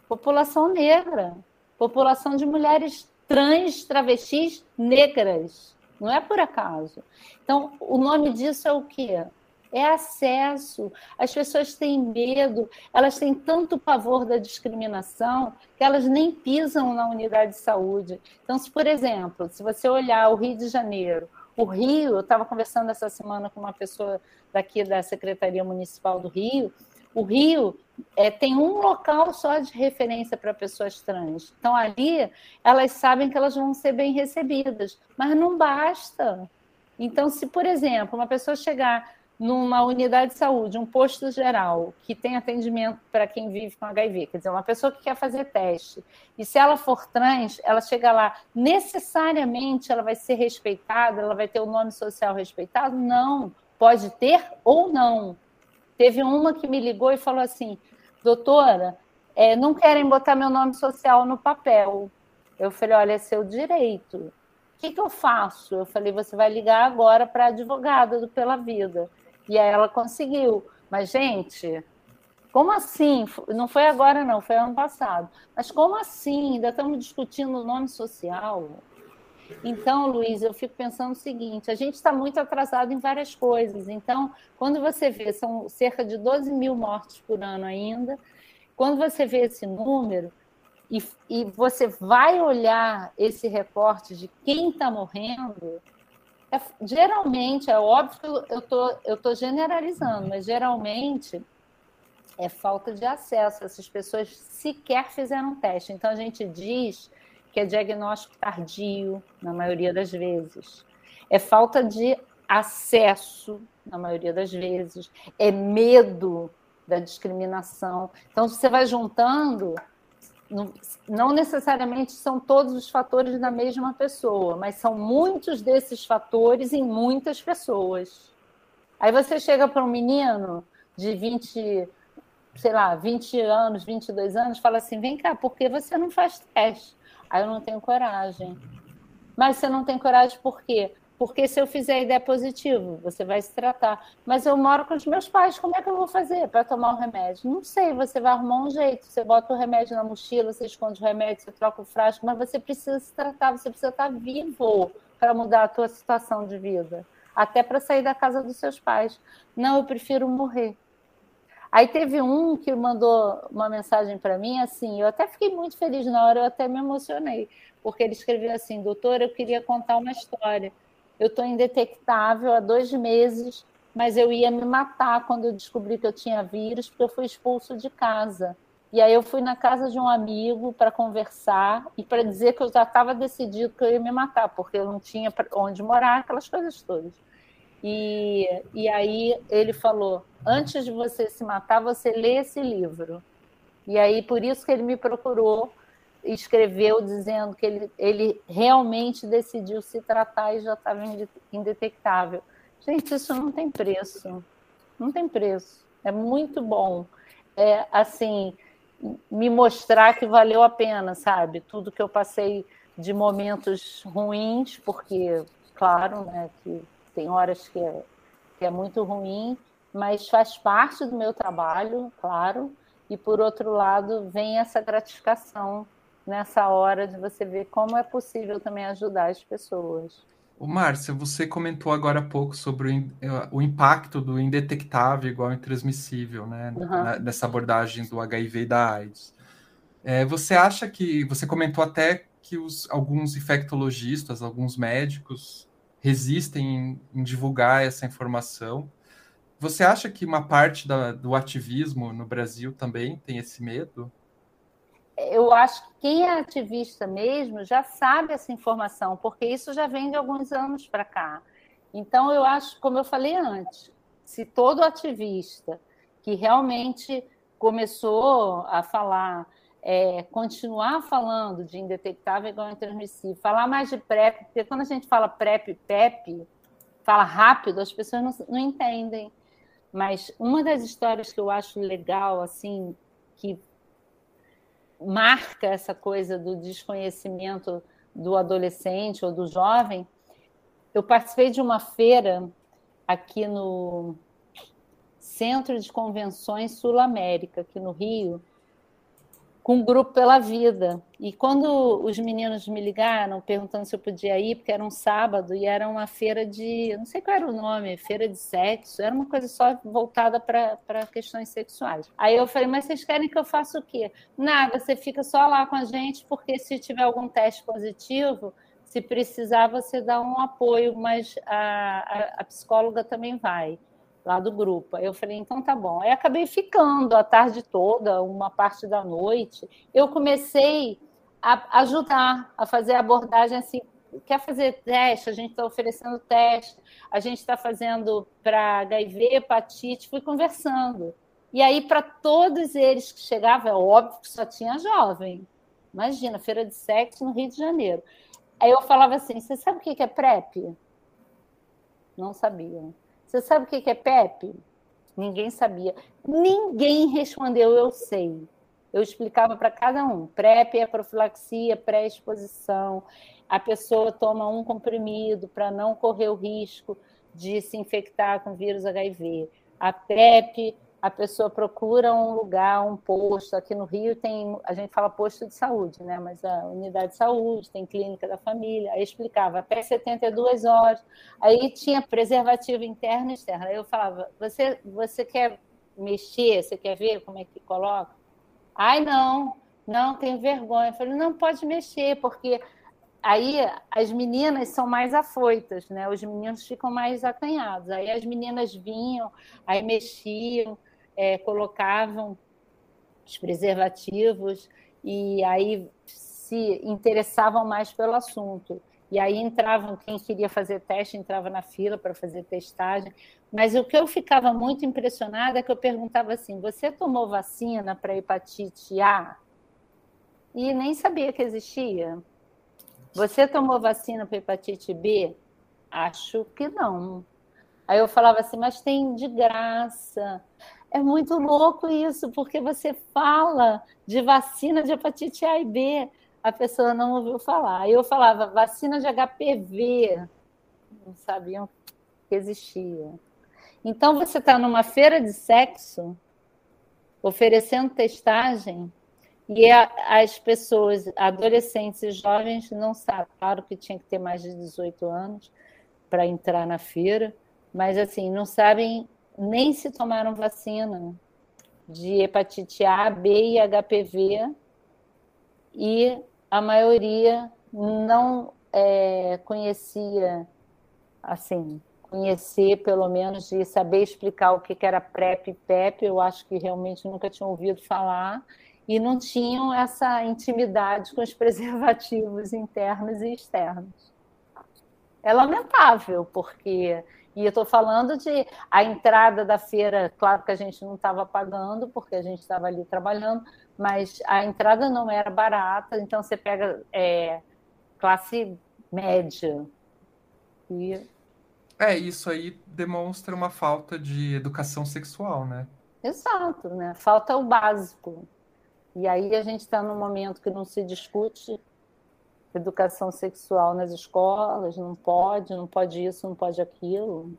População negra, população de mulheres trans, travestis negras. Não é por acaso. Então, o nome disso é o quê? É acesso. As pessoas têm medo, elas têm tanto pavor da discriminação que elas nem pisam na unidade de saúde. Então, se, por exemplo, se você olhar o Rio de Janeiro, o Rio, eu estava conversando essa semana com uma pessoa daqui da Secretaria Municipal do Rio, o Rio é, tem um local só de referência para pessoas trans. Então, ali, elas sabem que elas vão ser bem recebidas, mas não basta. Então, se, por exemplo, uma pessoa chegar numa unidade de saúde, um posto geral, que tem atendimento para quem vive com HIV, quer dizer, uma pessoa que quer fazer teste, e se ela for trans, ela chega lá, necessariamente ela vai ser respeitada, ela vai ter o nome social respeitado? Não, pode ter ou não. Teve uma que me ligou e falou assim: doutora, é, não querem botar meu nome social no papel. Eu falei: olha, é seu direito. O que, que eu faço? Eu falei: você vai ligar agora para a advogada do Pela Vida. E aí ela conseguiu. Mas, gente, como assim? Não foi agora, não, foi ano passado. Mas como assim? Ainda estamos discutindo o nome social? Então, Luiz, eu fico pensando o seguinte: a gente está muito atrasado em várias coisas. Então, quando você vê, são cerca de 12 mil mortes por ano ainda, quando você vê esse número, e, e você vai olhar esse recorte de quem está morrendo, é, geralmente, é óbvio que eu tô, estou tô generalizando, mas geralmente é falta de acesso. Essas pessoas sequer fizeram teste. Então, a gente diz que é diagnóstico tardio, na maioria das vezes. É falta de acesso, na maioria das vezes. É medo da discriminação. Então, você vai juntando, não necessariamente são todos os fatores da mesma pessoa, mas são muitos desses fatores em muitas pessoas. Aí você chega para um menino de 20, sei lá, 20 anos, 22 anos, fala assim: vem cá, por que você não faz teste? Aí eu não tenho coragem. Mas você não tem coragem por quê? Porque se eu fizer ideia positivo, você vai se tratar. Mas eu moro com os meus pais, como é que eu vou fazer para tomar o remédio? Não sei, você vai arrumar um jeito. Você bota o remédio na mochila, você esconde o remédio, você troca o frasco, mas você precisa se tratar, você precisa estar vivo para mudar a tua situação de vida. Até para sair da casa dos seus pais. Não, eu prefiro morrer. Aí teve um que mandou uma mensagem para mim, assim, eu até fiquei muito feliz na hora, eu até me emocionei, porque ele escreveu assim, doutor, eu queria contar uma história eu estou indetectável há dois meses, mas eu ia me matar quando eu descobri que eu tinha vírus, porque eu fui expulso de casa. E aí eu fui na casa de um amigo para conversar e para dizer que eu já estava decidido que eu ia me matar, porque eu não tinha onde morar, aquelas coisas todas. E, e aí ele falou: antes de você se matar, você lê esse livro. E aí por isso que ele me procurou escreveu dizendo que ele, ele realmente decidiu se tratar e já estava indetectável. Gente, isso não tem preço. Não tem preço. É muito bom. É, assim, me mostrar que valeu a pena, sabe? Tudo que eu passei de momentos ruins, porque, claro, né, que tem horas que é, que é muito ruim, mas faz parte do meu trabalho, claro, e por outro lado, vem essa gratificação nessa hora de você ver como é possível também ajudar as pessoas. O Márcia, você comentou agora há pouco sobre o, impacto do indetectável igual intransmissível, né? Uhum. Nessa abordagem do HIV e da AIDS. É, você acha que. Você comentou até que os, alguns infectologistas, alguns médicos resistem em, em divulgar essa informação. Você acha que uma parte da, do ativismo no Brasil também tem esse medo? eu acho que quem é ativista mesmo já sabe essa informação, porque isso já vem de alguns anos para cá. Então, eu acho, como eu falei antes, se todo ativista que realmente começou a falar, é, continuar falando de indetectável igual intransmissível, falar mais de PrEP, porque quando a gente fala PrEP, PEP, fala rápido, as pessoas não, não entendem. Mas uma das histórias que eu acho legal, assim, que marca essa coisa do desconhecimento do adolescente ou do jovem. Eu participei de uma feira aqui no Centro de Convenções Sul América, aqui no Rio, com o Grupo Pela Vida. E quando os meninos me ligaram perguntando se eu podia ir, porque era um sábado e era uma feira de. não sei qual era o nome, feira de sexo, era uma coisa só voltada para questões sexuais. Aí eu falei, mas vocês querem que eu faça o quê? Nada, você fica só lá com a gente, porque se tiver algum teste positivo, se precisar, você dá um apoio, mas a, a, a psicóloga também vai lá do grupo. Eu falei, então tá bom. Aí acabei ficando a tarde toda, uma parte da noite. Eu comecei a ajudar a fazer abordagem assim. Quer fazer teste? A gente está oferecendo teste, a gente está fazendo para HIV, hepatite, fui conversando. E aí, para todos eles que chegavam, é óbvio que só tinha jovem. Imagina, feira de sexo no Rio de Janeiro. Aí eu falava assim: você sabe o que é PrEP? Não sabia. Você sabe o que é PEP? Ninguém sabia. Ninguém respondeu, eu sei. Eu explicava para cada um. PrEP é profilaxia, pré-exposição. A pessoa toma um comprimido para não correr o risco de se infectar com vírus HIV. A PrEP a pessoa procura um lugar, um posto. Aqui no Rio tem, a gente fala posto de saúde, né? Mas a unidade de saúde, tem clínica da família. Aí explicava até 72 horas. Aí tinha preservativo interno e externo. Aí eu falava: você, você quer mexer? Você quer ver como é que coloca? Ai, não. Não, tenho vergonha. Eu falei, não pode mexer, porque aí as meninas são mais afoitas, né? Os meninos ficam mais acanhados. Aí as meninas vinham, aí mexiam, é, colocavam os preservativos e aí se interessavam mais pelo assunto. E aí entravam, quem queria fazer teste entrava na fila para fazer testagem. Mas o que eu ficava muito impressionada é que eu perguntava assim: você tomou vacina para hepatite A? E nem sabia que existia. Você tomou vacina para hepatite B? Acho que não. Aí eu falava assim, mas tem de graça. É muito louco isso, porque você fala de vacina de hepatite A e B, a pessoa não ouviu falar. Eu falava vacina de HPV, não sabiam que existia. Então você está numa feira de sexo, oferecendo testagem, e as pessoas, adolescentes e jovens, não sabem. Claro que tinha que ter mais de 18 anos para entrar na feira, mas assim, não sabem nem se tomaram vacina de hepatite A, B e HPV, e a maioria não é, conhecia, assim, conhecer pelo menos de saber explicar o que era PrEP e PEP, eu acho que realmente nunca tinham ouvido falar, e não tinham essa intimidade com os preservativos internos e externos. É lamentável, porque e eu estou falando de a entrada da feira, claro que a gente não estava pagando, porque a gente estava ali trabalhando, mas a entrada não era barata, então você pega é, classe média. E... É, isso aí demonstra uma falta de educação sexual, né? Exato, né? Falta o básico. E aí a gente está num momento que não se discute educação sexual nas escolas, não pode, não pode isso, não pode aquilo.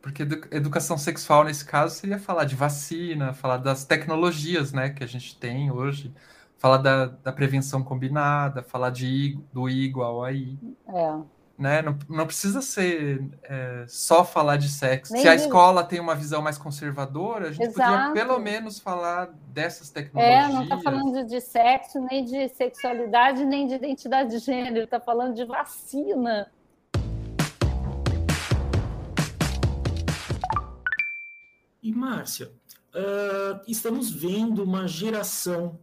Porque educação sexual, nesse caso, seria falar de vacina, falar das tecnologias né, que a gente tem hoje, falar da, da prevenção combinada, falar de, do igual aí. É. Né? Não, não precisa ser é, só falar de sexo. Nem Se a escola tem uma visão mais conservadora, a gente Exato. podia pelo menos falar dessas tecnologias. É, não está falando de sexo, nem de sexualidade, nem de identidade de gênero, está falando de vacina. E, Márcia, uh, estamos vendo uma geração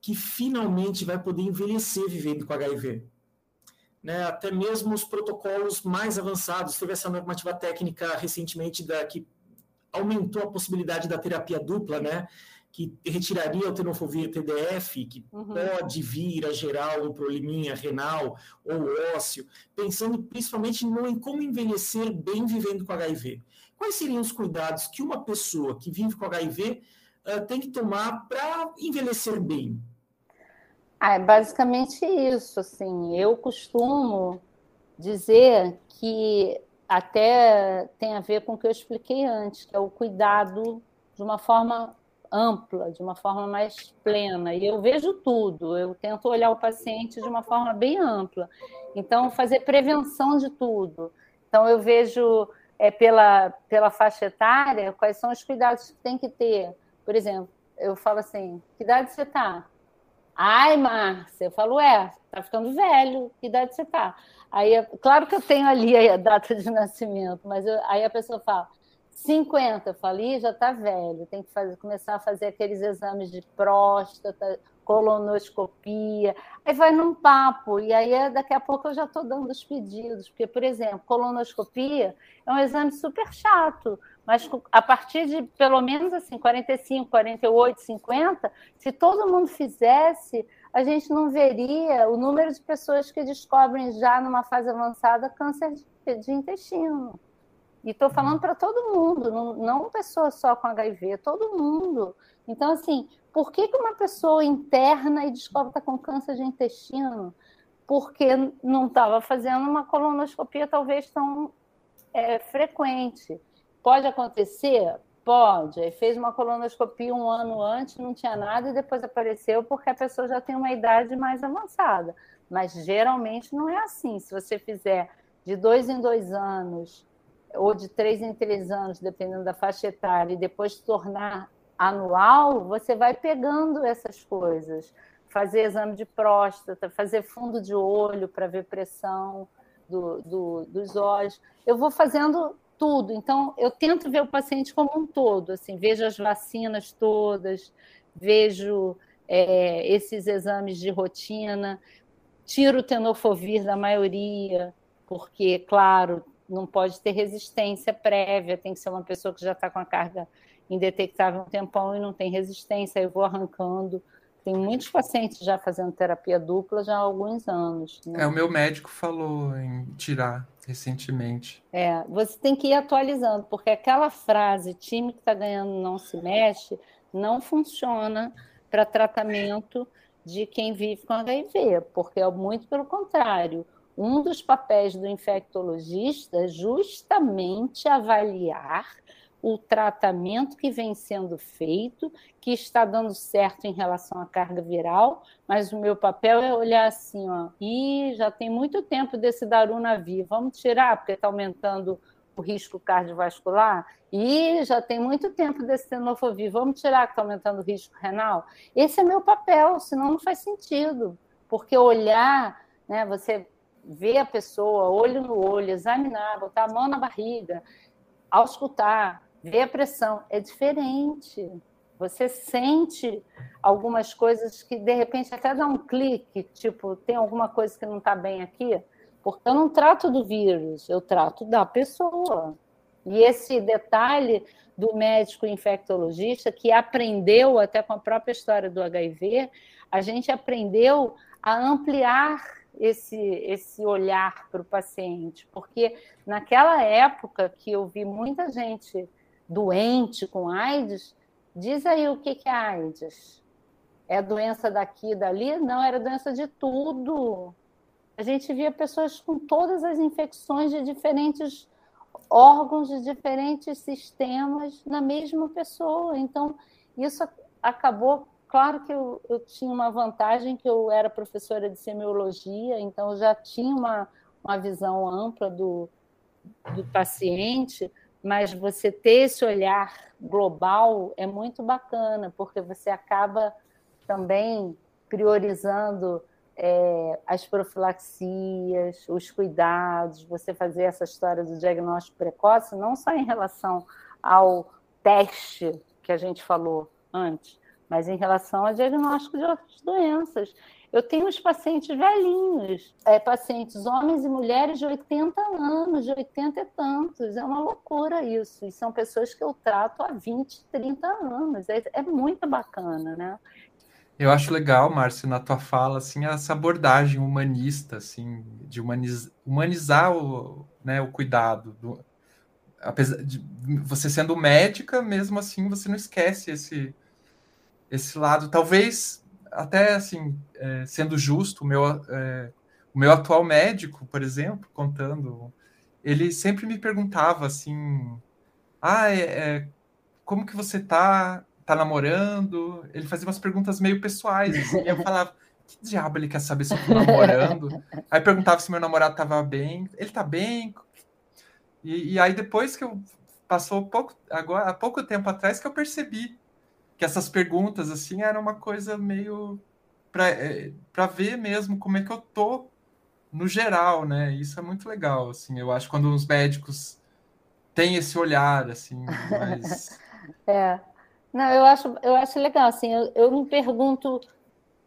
que finalmente vai poder envelhecer vivendo com HIV né, até mesmo os protocolos mais avançados. Teve essa normativa técnica recentemente da, que aumentou a possibilidade da terapia dupla, né, que retiraria o tenofovir TDF, que uhum. pode vir a gerar um probleminha renal ou ósseo, pensando principalmente no, em como envelhecer bem vivendo com HIV. Quais seriam os cuidados que uma pessoa que vive com HIV uh, tem que tomar para envelhecer bem? Ah, é basicamente isso, assim. Eu costumo dizer que até tem a ver com o que eu expliquei antes, que é o cuidado de uma forma ampla, de uma forma mais plena. E eu vejo tudo, eu tento olhar o paciente de uma forma bem ampla. Então, fazer prevenção de tudo. Então, eu vejo é, pela, pela faixa etária quais são os cuidados que tem que ter. Por exemplo, eu falo assim: que idade você está? Ai, Márcia, eu falo, é, tá ficando velho, que idade você tá? Aí, claro que eu tenho ali a data de nascimento, mas eu, aí a pessoa fala, 50, eu falo, já tá velho, tem que fazer, começar a fazer aqueles exames de próstata, colonoscopia, aí vai num papo, e aí daqui a pouco eu já estou dando os pedidos, porque, por exemplo, colonoscopia é um exame super chato, mas a partir de pelo menos assim 45, 48, 50, se todo mundo fizesse, a gente não veria o número de pessoas que descobrem já numa fase avançada câncer de intestino. E estou falando para todo mundo, não, não pessoa só com HIV, todo mundo. Então, assim, por que, que uma pessoa interna e descobre que está com câncer de intestino? Porque não estava fazendo uma colonoscopia talvez tão é, frequente. Pode acontecer? Pode. Aí fez uma colonoscopia um ano antes, não tinha nada, e depois apareceu porque a pessoa já tem uma idade mais avançada. Mas geralmente não é assim. Se você fizer de dois em dois anos, ou de três em três anos, dependendo da faixa etária, e depois tornar anual, você vai pegando essas coisas. fazer exame de próstata, fazer fundo de olho para ver pressão do, do, dos olhos. Eu vou fazendo tudo. Então, eu tento ver o paciente como um todo. Assim, vejo as vacinas todas, vejo é, esses exames de rotina, tiro o tenofovir da maioria, porque, claro, não pode ter resistência prévia, tem que ser uma pessoa que já está com a carga indetectável um tempão e não tem resistência, eu vou arrancando. Tem muitos pacientes já fazendo terapia dupla já há alguns anos. Né? É, o meu médico falou em tirar recentemente. É, você tem que ir atualizando, porque aquela frase time que está ganhando não se mexe não funciona para tratamento de quem vive com HIV, porque é muito pelo contrário. Um dos papéis do infectologista é justamente avaliar o tratamento que vem sendo feito, que está dando certo em relação à carga viral, mas o meu papel é olhar assim, ó, e já tem muito tempo desse Darunavir, vamos tirar, porque está aumentando o risco cardiovascular, e já tem muito tempo desse tenofovir, vamos tirar que está aumentando o risco renal. Esse é meu papel, senão não faz sentido, porque olhar, né, você ver a pessoa, olho no olho, examinar, botar a mão na barriga, auscultar, ver a pressão é diferente. Você sente algumas coisas que de repente até dá um clique, tipo, tem alguma coisa que não está bem aqui, porque eu não trato do vírus, eu trato da pessoa. E esse detalhe do médico infectologista que aprendeu até com a própria história do HIV, a gente aprendeu a ampliar esse, esse olhar para o paciente, porque naquela época que eu vi muita gente doente com AIDS, diz aí o que, que é AIDS. É doença daqui e dali? Não, era doença de tudo. A gente via pessoas com todas as infecções de diferentes órgãos, de diferentes sistemas na mesma pessoa. Então, isso acabou. Claro que eu, eu tinha uma vantagem que eu era professora de semiologia, então eu já tinha uma, uma visão ampla do, do paciente, mas você ter esse olhar global é muito bacana, porque você acaba também priorizando é, as profilaxias, os cuidados, você fazer essa história do diagnóstico precoce, não só em relação ao teste que a gente falou antes, mas em relação ao diagnóstico de outras doenças. Eu tenho os pacientes velhinhos, é, pacientes homens e mulheres de 80 anos, de 80 e tantos. É uma loucura isso. E são pessoas que eu trato há 20, 30 anos. É, é muito bacana, né? Eu acho legal, Márcio, na tua fala, assim, essa abordagem humanista, assim, de humaniz, humanizar o, né, o cuidado. Do, apesar de você sendo médica, mesmo assim, você não esquece esse, esse lado. Talvez até assim, é, sendo justo, o meu, é, o meu atual médico, por exemplo, contando, ele sempre me perguntava assim, ah, é, é, como que você tá? Tá namorando? Ele fazia umas perguntas meio pessoais, assim, e eu falava, que diabo ele quer saber se eu tô namorando? Aí perguntava se meu namorado tava bem, ele tá bem? E, e aí depois que eu passou pouco agora há pouco tempo atrás que eu percebi que essas perguntas assim eram uma coisa meio para é, para ver mesmo como é que eu tô no geral, né? Isso é muito legal, assim. Eu acho quando os médicos têm esse olhar, assim, mas é. Não, eu acho, eu acho legal, assim, eu, eu não pergunto,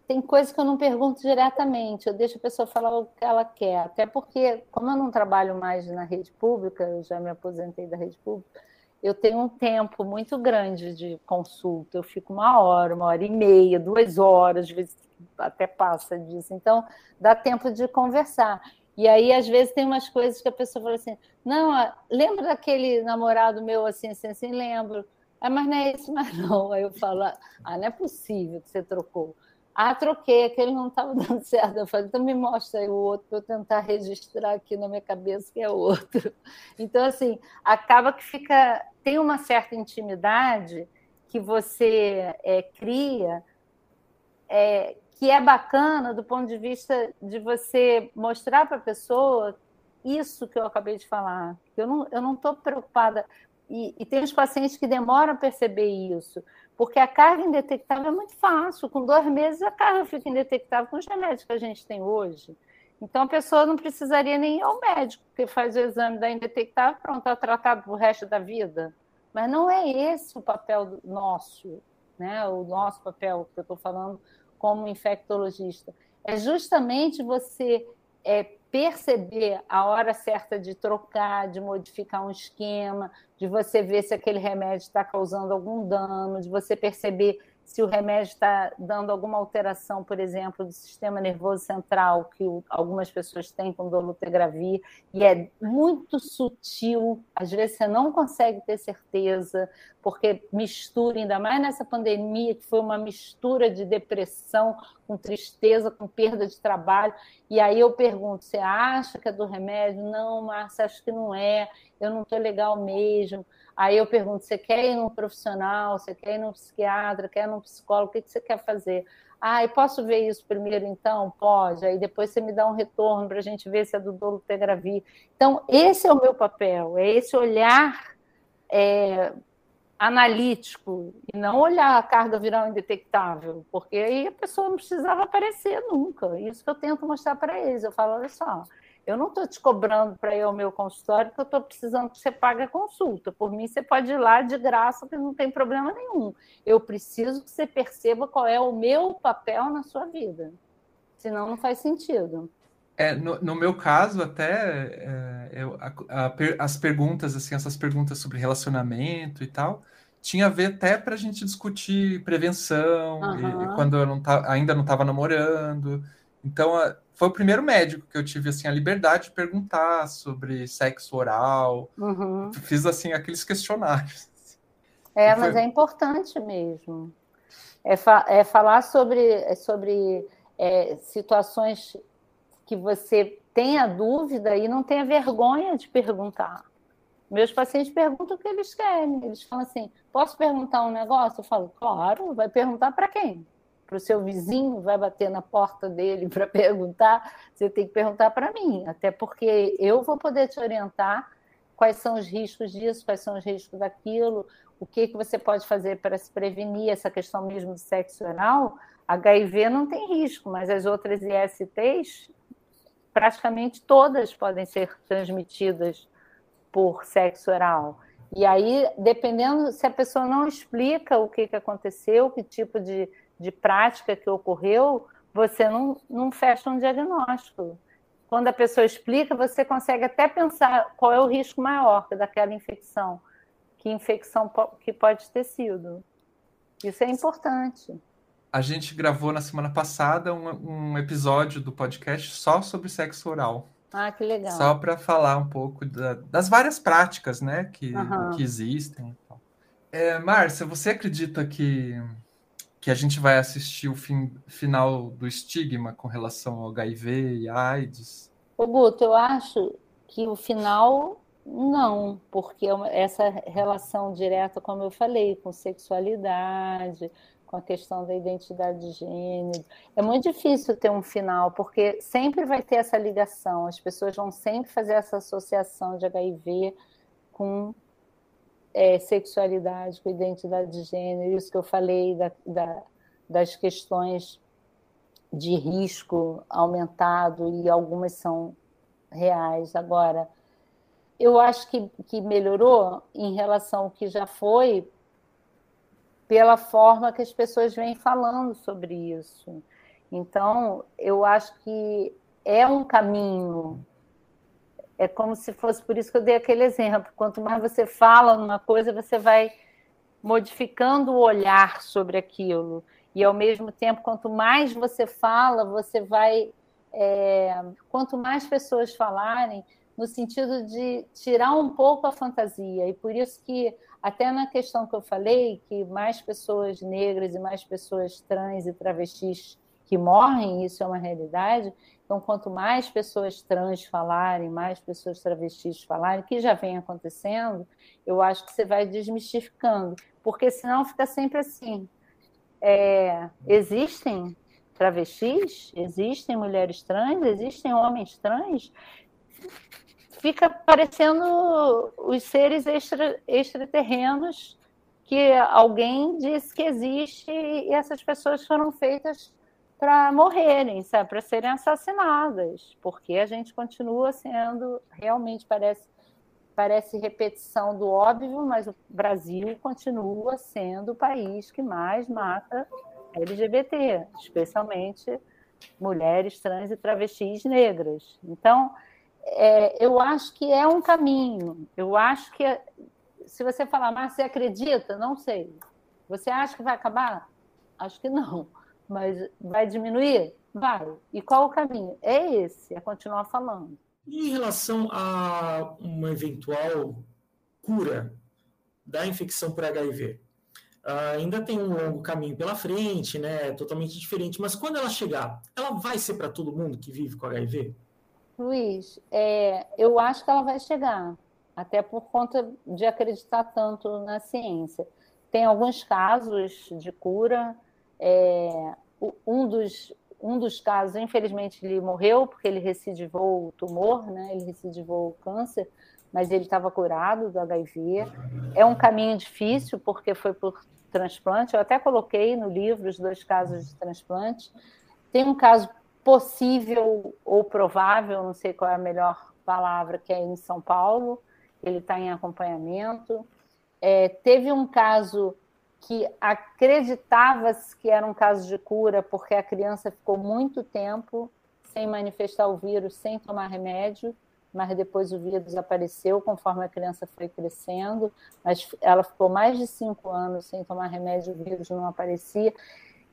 tem coisas que eu não pergunto diretamente, eu deixo a pessoa falar o que ela quer, até porque, como eu não trabalho mais na rede pública, eu já me aposentei da rede pública, eu tenho um tempo muito grande de consulta, eu fico uma hora, uma hora e meia, duas horas, às vezes até passa disso. Então, dá tempo de conversar. E aí, às vezes, tem umas coisas que a pessoa fala assim: não, lembra daquele namorado meu assim, assim, assim? Lembro. Ah, mas não é esse mais não. Aí eu falo: ah, não é possível que você trocou. Ah, troquei, aquele não estava dando certo. Eu falei, então me mostra aí o outro para eu tentar registrar aqui na minha cabeça que é outro. Então, assim, acaba que fica. Tem uma certa intimidade que você é, cria, é, que é bacana do ponto de vista de você mostrar para a pessoa isso que eu acabei de falar. Eu não estou não preocupada. E, e tem os pacientes que demoram a perceber isso, Porque a carga indetectável é muito fácil. Com dois meses, a carga fica indetectável com os remédios que a gente tem hoje. Então, a pessoa não precisaria nem ir ao médico, porque faz o exame da indetectável, pronto, está tratado para o resto da vida. Mas não é esse o papel nosso, né? o nosso papel que eu estou falando como infectologista. É justamente você é, perceber a hora certa de trocar, de modificar um esquema, de você ver se aquele remédio está causando algum dano, de você perceber se o remédio está dando alguma alteração, por exemplo, do sistema nervoso central, que algumas pessoas têm com dolutegravir, e é muito sutil, às vezes você não consegue ter certeza, porque mistura, ainda mais nessa pandemia, que foi uma mistura de depressão com tristeza, com perda de trabalho, e aí eu pergunto, você acha que é do remédio? Não, Márcia, acho que não é, eu não estou legal mesmo. Aí eu pergunto: você quer ir num profissional? Você quer ir num psiquiatra? Quer ir num psicólogo? O que você quer fazer? Ah, e posso ver isso primeiro, então? Pode. Aí depois você me dá um retorno para a gente ver se é do dolutegravir. Então, esse é o meu papel, é esse olhar é, analítico e não olhar a carga viral indetectável, porque aí a pessoa não precisava aparecer nunca. Isso que eu tento mostrar para eles. Eu falo, olha só, eu não estou te cobrando para ir ao meu consultório, porque eu estou precisando que você pague a consulta. Por mim, você pode ir lá de graça, que não tem problema nenhum. Eu preciso que você perceba qual é o meu papel na sua vida. Senão, não faz sentido. É, no, no meu caso, até é, eu, a, a, as perguntas, assim, essas perguntas sobre relacionamento e tal, tinha a ver até para a gente discutir prevenção, uhum. e, quando eu não tá, ainda não estava namorando. Então, foi o primeiro médico que eu tive assim a liberdade de perguntar sobre sexo oral. Uhum. Fiz assim aqueles questionários. É, foi... mas é importante mesmo. É, fa é falar sobre, é sobre é, situações que você tenha dúvida e não tenha vergonha de perguntar. Meus pacientes perguntam o que eles querem. Eles falam assim: posso perguntar um negócio? Eu falo, claro, vai perguntar para quem? Para o seu vizinho, vai bater na porta dele para perguntar, você tem que perguntar para mim, até porque eu vou poder te orientar quais são os riscos disso, quais são os riscos daquilo, o que, que você pode fazer para se prevenir essa questão mesmo do sexo oral. HIV não tem risco, mas as outras ISTs, praticamente todas podem ser transmitidas por sexo oral. E aí, dependendo se a pessoa não explica o que, que aconteceu, que tipo de de prática que ocorreu, você não, não fecha um diagnóstico. Quando a pessoa explica, você consegue até pensar qual é o risco maior daquela infecção, que infecção que pode ter sido. Isso é importante. A gente gravou na semana passada um, um episódio do podcast só sobre sexo oral. Ah, que legal. Só para falar um pouco da, das várias práticas né, que, uhum. que existem. É, Márcia, você acredita que que a gente vai assistir o fim, final do estigma com relação ao HIV e AIDS? Ô, Guto, eu acho que o final não, porque é essa relação direta, como eu falei, com sexualidade, com a questão da identidade de gênero. É muito difícil ter um final, porque sempre vai ter essa ligação, as pessoas vão sempre fazer essa associação de HIV com é, sexualidade, com identidade de gênero, isso que eu falei da, da, das questões de risco aumentado e algumas são reais. Agora, eu acho que, que melhorou em relação ao que já foi pela forma que as pessoas vêm falando sobre isso. Então, eu acho que é um caminho é como se fosse por isso que eu dei aquele exemplo. Quanto mais você fala numa coisa, você vai modificando o olhar sobre aquilo. E ao mesmo tempo, quanto mais você fala, você vai. É, quanto mais pessoas falarem, no sentido de tirar um pouco a fantasia. E por isso que, até na questão que eu falei, que mais pessoas negras e mais pessoas trans e travestis que morrem, isso é uma realidade, então, quanto mais pessoas trans falarem, mais pessoas travestis falarem, que já vem acontecendo, eu acho que você vai desmistificando, porque senão fica sempre assim. É, existem travestis, existem mulheres trans, existem homens trans, fica parecendo os seres extra, extraterrenos que alguém disse que existe e essas pessoas foram feitas para morrerem, para serem assassinadas, porque a gente continua sendo, realmente parece parece repetição do óbvio, mas o Brasil continua sendo o país que mais mata LGBT, especialmente mulheres trans e travestis negras. Então, é, eu acho que é um caminho. Eu acho que, se você falar, mas você acredita? Não sei. Você acha que vai acabar? Acho que não. Mas vai diminuir? Vai. E qual o caminho? É esse, é continuar falando. E em relação a uma eventual cura da infecção por HIV? Uh, ainda tem um longo caminho pela frente, né? Totalmente diferente. Mas quando ela chegar, ela vai ser para todo mundo que vive com HIV? Luiz, é, eu acho que ela vai chegar, até por conta de acreditar tanto na ciência. Tem alguns casos de cura. É, um dos um dos casos, infelizmente, ele morreu porque ele recidivou o tumor, né? ele recidivou o câncer, mas ele estava curado do HIV. É um caminho difícil porque foi por transplante. Eu até coloquei no livro os dois casos de transplante. Tem um caso possível ou provável, não sei qual é a melhor palavra, que é em São Paulo. Ele está em acompanhamento. É, teve um caso que acreditava-se que era um caso de cura, porque a criança ficou muito tempo sem manifestar o vírus, sem tomar remédio, mas depois o vírus apareceu conforme a criança foi crescendo, mas ela ficou mais de cinco anos sem tomar remédio, o vírus não aparecia.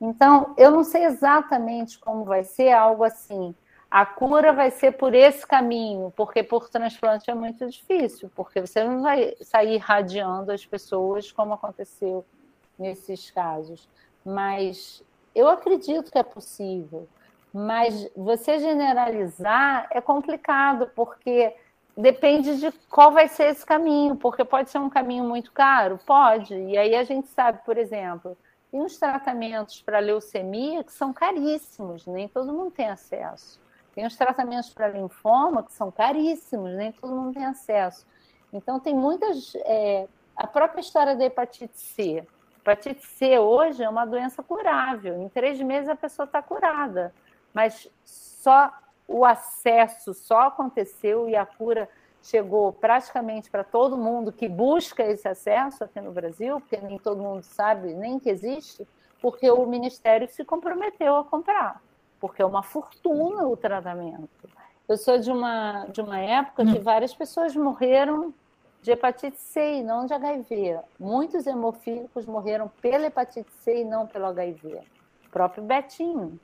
Então, eu não sei exatamente como vai ser algo assim. A cura vai ser por esse caminho, porque por transplante é muito difícil, porque você não vai sair irradiando as pessoas como aconteceu nesses casos. Mas eu acredito que é possível. Mas você generalizar é complicado, porque depende de qual vai ser esse caminho, porque pode ser um caminho muito caro, pode. E aí a gente sabe, por exemplo, tem uns tratamentos para leucemia que são caríssimos, nem todo mundo tem acesso. Tem os tratamentos para linfoma que são caríssimos, nem todo mundo tem acesso. Então, tem muitas. É, a própria história da hepatite C. Hepatite C hoje é uma doença curável. Em três meses a pessoa está curada. Mas só o acesso só aconteceu e a cura chegou praticamente para todo mundo que busca esse acesso aqui no Brasil, porque nem todo mundo sabe nem que existe, porque o Ministério se comprometeu a comprar, porque é uma fortuna o tratamento. Eu sou de uma, de uma época que hum. várias pessoas morreram de hepatite C e não de HIV. Muitos hemofílicos morreram pela hepatite C e não pelo HIV. O próprio Betinho.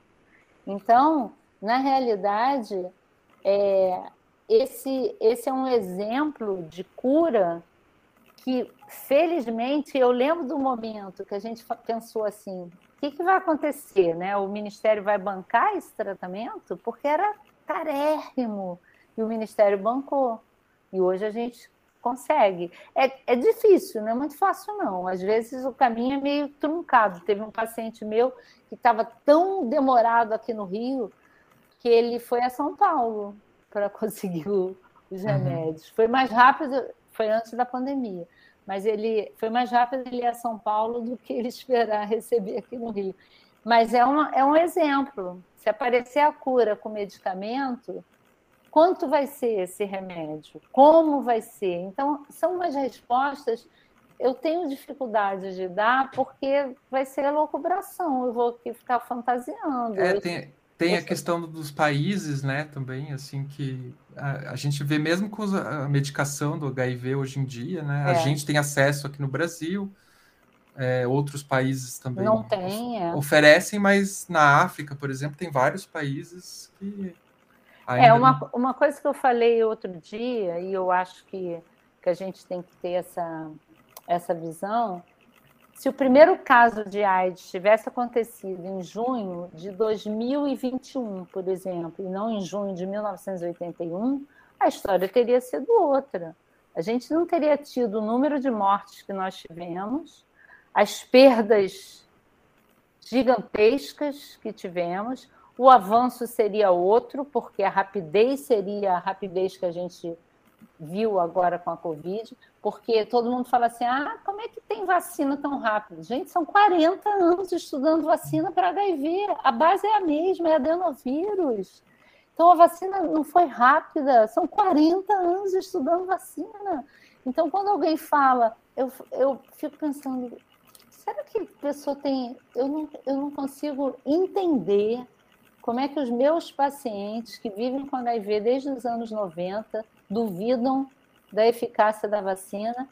Então, na realidade, é, esse, esse é um exemplo de cura que, felizmente, eu lembro do momento que a gente pensou assim: o que, que vai acontecer? Né? O Ministério vai bancar esse tratamento? Porque era carérrimo e o Ministério bancou. E hoje a gente consegue. É, é difícil, não é muito fácil, não. Às vezes o caminho é meio truncado. Teve um paciente meu que estava tão demorado aqui no Rio que ele foi a São Paulo para conseguir os uhum. remédios. Uhum. Foi mais rápido, foi antes da pandemia, mas ele foi mais rápido ele ir a São Paulo do que ele esperar receber aqui no Rio. Mas é, uma, é um exemplo. Se aparecer a cura com medicamento, Quanto vai ser esse remédio? Como vai ser? Então, são umas respostas eu tenho dificuldade de dar porque vai ser loucubração, eu vou aqui ficar fantasiando. É, tem, tem a questão dos países, né, também, assim, que a, a gente vê mesmo com a medicação do HIV hoje em dia, né, é. a gente tem acesso aqui no Brasil, é, outros países também não tem, é. oferecem, mas na África, por exemplo, tem vários países que é, uma, uma coisa que eu falei outro dia, e eu acho que, que a gente tem que ter essa, essa visão, se o primeiro caso de AIDS tivesse acontecido em junho de 2021, por exemplo, e não em junho de 1981, a história teria sido outra. A gente não teria tido o número de mortes que nós tivemos, as perdas gigantescas que tivemos, o avanço seria outro, porque a rapidez seria a rapidez que a gente viu agora com a Covid, porque todo mundo fala assim: ah, como é que tem vacina tão rápido? Gente, são 40 anos estudando vacina para HIV, a base é a mesma, é adenovírus. Então a vacina não foi rápida, são 40 anos estudando vacina. Então, quando alguém fala, eu, eu fico pensando, será que a pessoa tem. Eu não, eu não consigo entender como é que os meus pacientes que vivem com HIV desde os anos 90 duvidam da eficácia da vacina,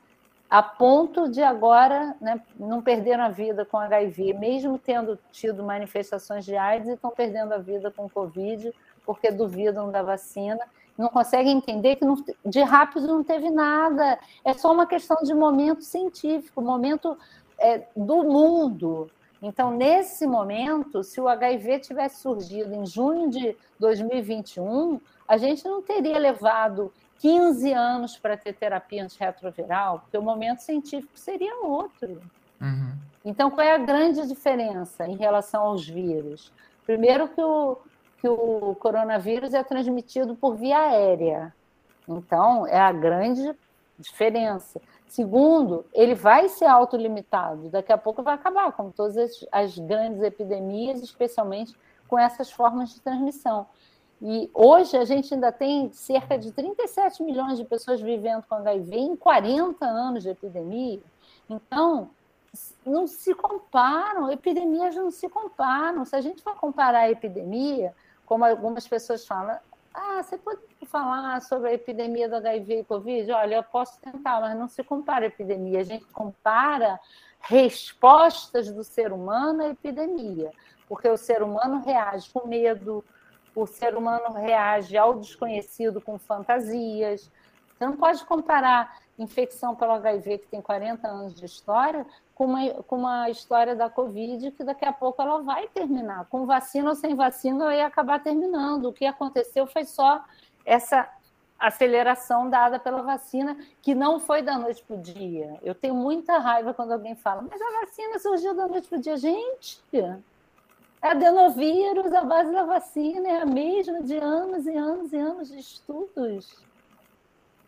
a ponto de agora né, não perderam a vida com HIV, mesmo tendo tido manifestações de AIDS, e estão perdendo a vida com Covid, porque duvidam da vacina. Não conseguem entender que não, de rápido não teve nada. É só uma questão de momento científico, momento é, do mundo. Então, nesse momento, se o HIV tivesse surgido em junho de 2021, a gente não teria levado 15 anos para ter terapia antirretroviral, porque o momento científico seria outro. Uhum. Então, qual é a grande diferença em relação aos vírus? Primeiro, que o, que o coronavírus é transmitido por via aérea. Então, é a grande diferença. Segundo, ele vai ser autolimitado. Daqui a pouco vai acabar, como todas as, grandes epidemias, especialmente com essas formas de transmissão. E hoje a gente ainda tem cerca de 37 milhões de pessoas vivendo com HIV em 40 anos de epidemia. Então, não se comparam, epidemias não se comparam. Se a gente for comparar a epidemia, como algumas pessoas falam, ah, você pode falar sobre a epidemia do HIV e Covid? Olha, eu posso tentar, mas não se compara a epidemia. A gente compara respostas do ser humano à epidemia, porque o ser humano reage com medo, o ser humano reage ao desconhecido com fantasias. Você não pode comparar infecção pelo HIV, que tem 40 anos de história, com uma, com uma história da Covid, que daqui a pouco ela vai terminar. Com vacina ou sem vacina, ela ia acabar terminando. O que aconteceu foi só essa aceleração dada pela vacina, que não foi da noite para o dia. Eu tenho muita raiva quando alguém fala, mas a vacina surgiu da noite para o dia. Gente, é adenovírus, a base da vacina é a mesma de anos e anos e anos de estudos.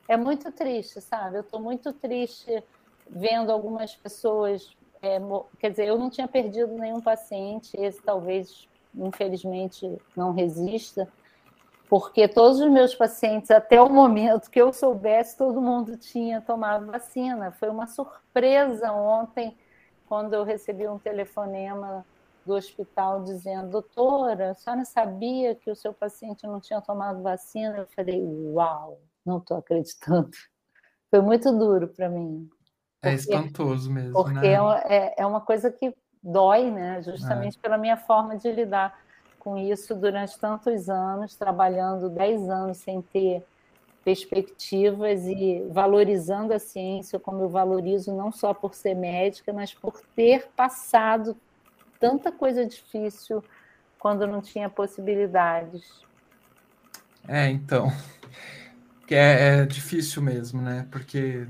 É muito triste, sabe? Eu estou muito triste vendo algumas pessoas. É, quer dizer, eu não tinha perdido nenhum paciente, esse talvez, infelizmente, não resista, porque todos os meus pacientes, até o momento que eu soubesse, todo mundo tinha tomado vacina. Foi uma surpresa ontem, quando eu recebi um telefonema do hospital dizendo: Doutora, a senhora sabia que o seu paciente não tinha tomado vacina? Eu falei: Uau, não estou acreditando. Foi muito duro para mim. É porque, é espantoso mesmo. Porque né? é, é uma coisa que dói, né? Justamente é. pela minha forma de lidar com isso durante tantos anos, trabalhando 10 anos sem ter perspectivas e valorizando a ciência como eu valorizo não só por ser médica, mas por ter passado tanta coisa difícil quando não tinha possibilidades. É, então, é, é difícil mesmo, né? Porque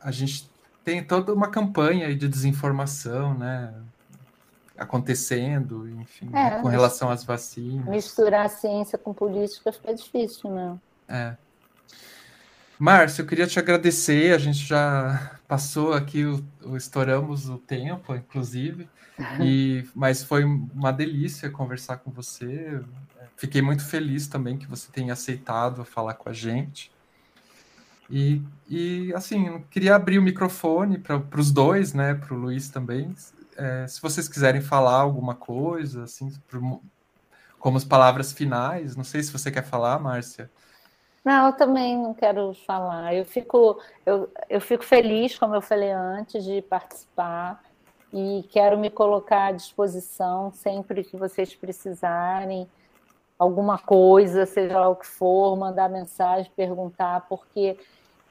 a gente tem toda uma campanha de desinformação, né? Acontecendo, enfim, é, né? com relação às vacinas. Misturar a ciência com política fica difícil, né? É. Márcio, eu queria te agradecer. A gente já passou aqui, o, o estouramos o tempo, inclusive. E, mas foi uma delícia conversar com você. Fiquei muito feliz também que você tenha aceitado falar com a gente. E, e assim, queria abrir o microfone para os dois, né? Para o Luiz também. É, se vocês quiserem falar alguma coisa, assim, pro, como as palavras finais. Não sei se você quer falar, Márcia. Não, eu também não quero falar. Eu fico, eu, eu fico feliz, como eu falei antes, de participar e quero me colocar à disposição sempre que vocês precisarem, alguma coisa, seja lá o que for, mandar mensagem, perguntar, porque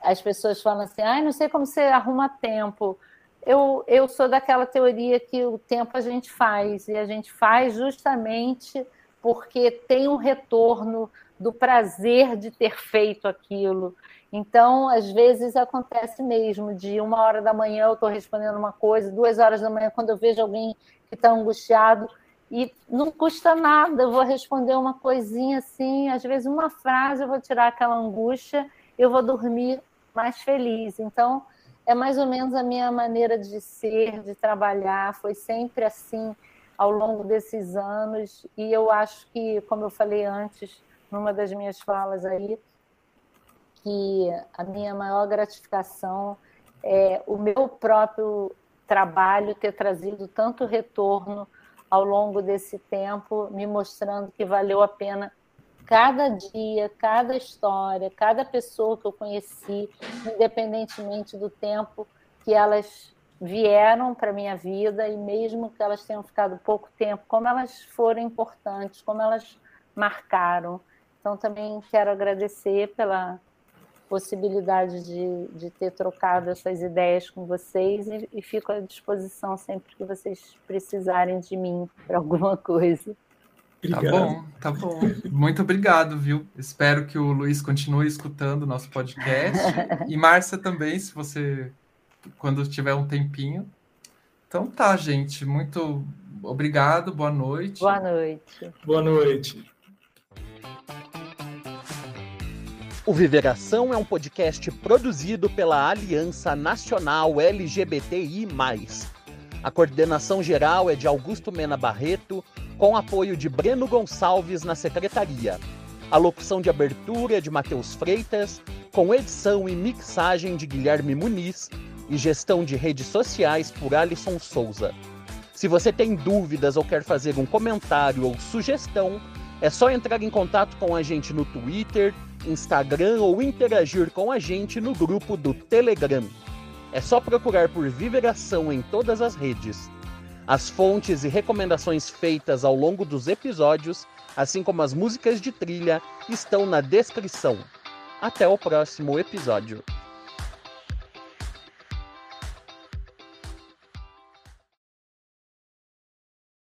as pessoas falam assim, ah, não sei como você arruma tempo. Eu, eu sou daquela teoria que o tempo a gente faz, e a gente faz justamente porque tem um retorno do prazer de ter feito aquilo. Então, às vezes acontece mesmo, de uma hora da manhã eu estou respondendo uma coisa, duas horas da manhã, quando eu vejo alguém que está angustiado, e não custa nada, eu vou responder uma coisinha assim, às vezes uma frase, eu vou tirar aquela angústia, eu vou dormir mais feliz. Então, é mais ou menos a minha maneira de ser, de trabalhar, foi sempre assim ao longo desses anos, e eu acho que, como eu falei antes, numa das minhas falas aí, que a minha maior gratificação é o meu próprio trabalho ter trazido tanto retorno ao longo desse tempo, me mostrando que valeu a pena cada dia, cada história, cada pessoa que eu conheci, independentemente do tempo que elas vieram para minha vida e mesmo que elas tenham ficado pouco tempo, como elas foram importantes, como elas marcaram. Então também quero agradecer pela possibilidade de, de ter trocado essas ideias com vocês e, e fico à disposição sempre que vocês precisarem de mim para alguma coisa. Tá obrigado. Tá bom, tá bom. Muito obrigado, viu? Espero que o Luiz continue escutando o nosso podcast. E Márcia também, se você, quando tiver um tempinho. Então tá, gente. Muito obrigado, boa noite. Boa noite. Boa noite. O Viveração é um podcast produzido pela Aliança Nacional LGBTI. A coordenação geral é de Augusto Mena Barreto com apoio de Breno Gonçalves na secretaria. A locução de abertura é de Matheus Freitas, com edição e mixagem de Guilherme Muniz e gestão de redes sociais por Alisson Souza. Se você tem dúvidas ou quer fazer um comentário ou sugestão, é só entrar em contato com a gente no Twitter, Instagram ou interagir com a gente no grupo do Telegram. É só procurar por Viveração em todas as redes. As fontes e recomendações feitas ao longo dos episódios, assim como as músicas de trilha, estão na descrição. Até o próximo episódio.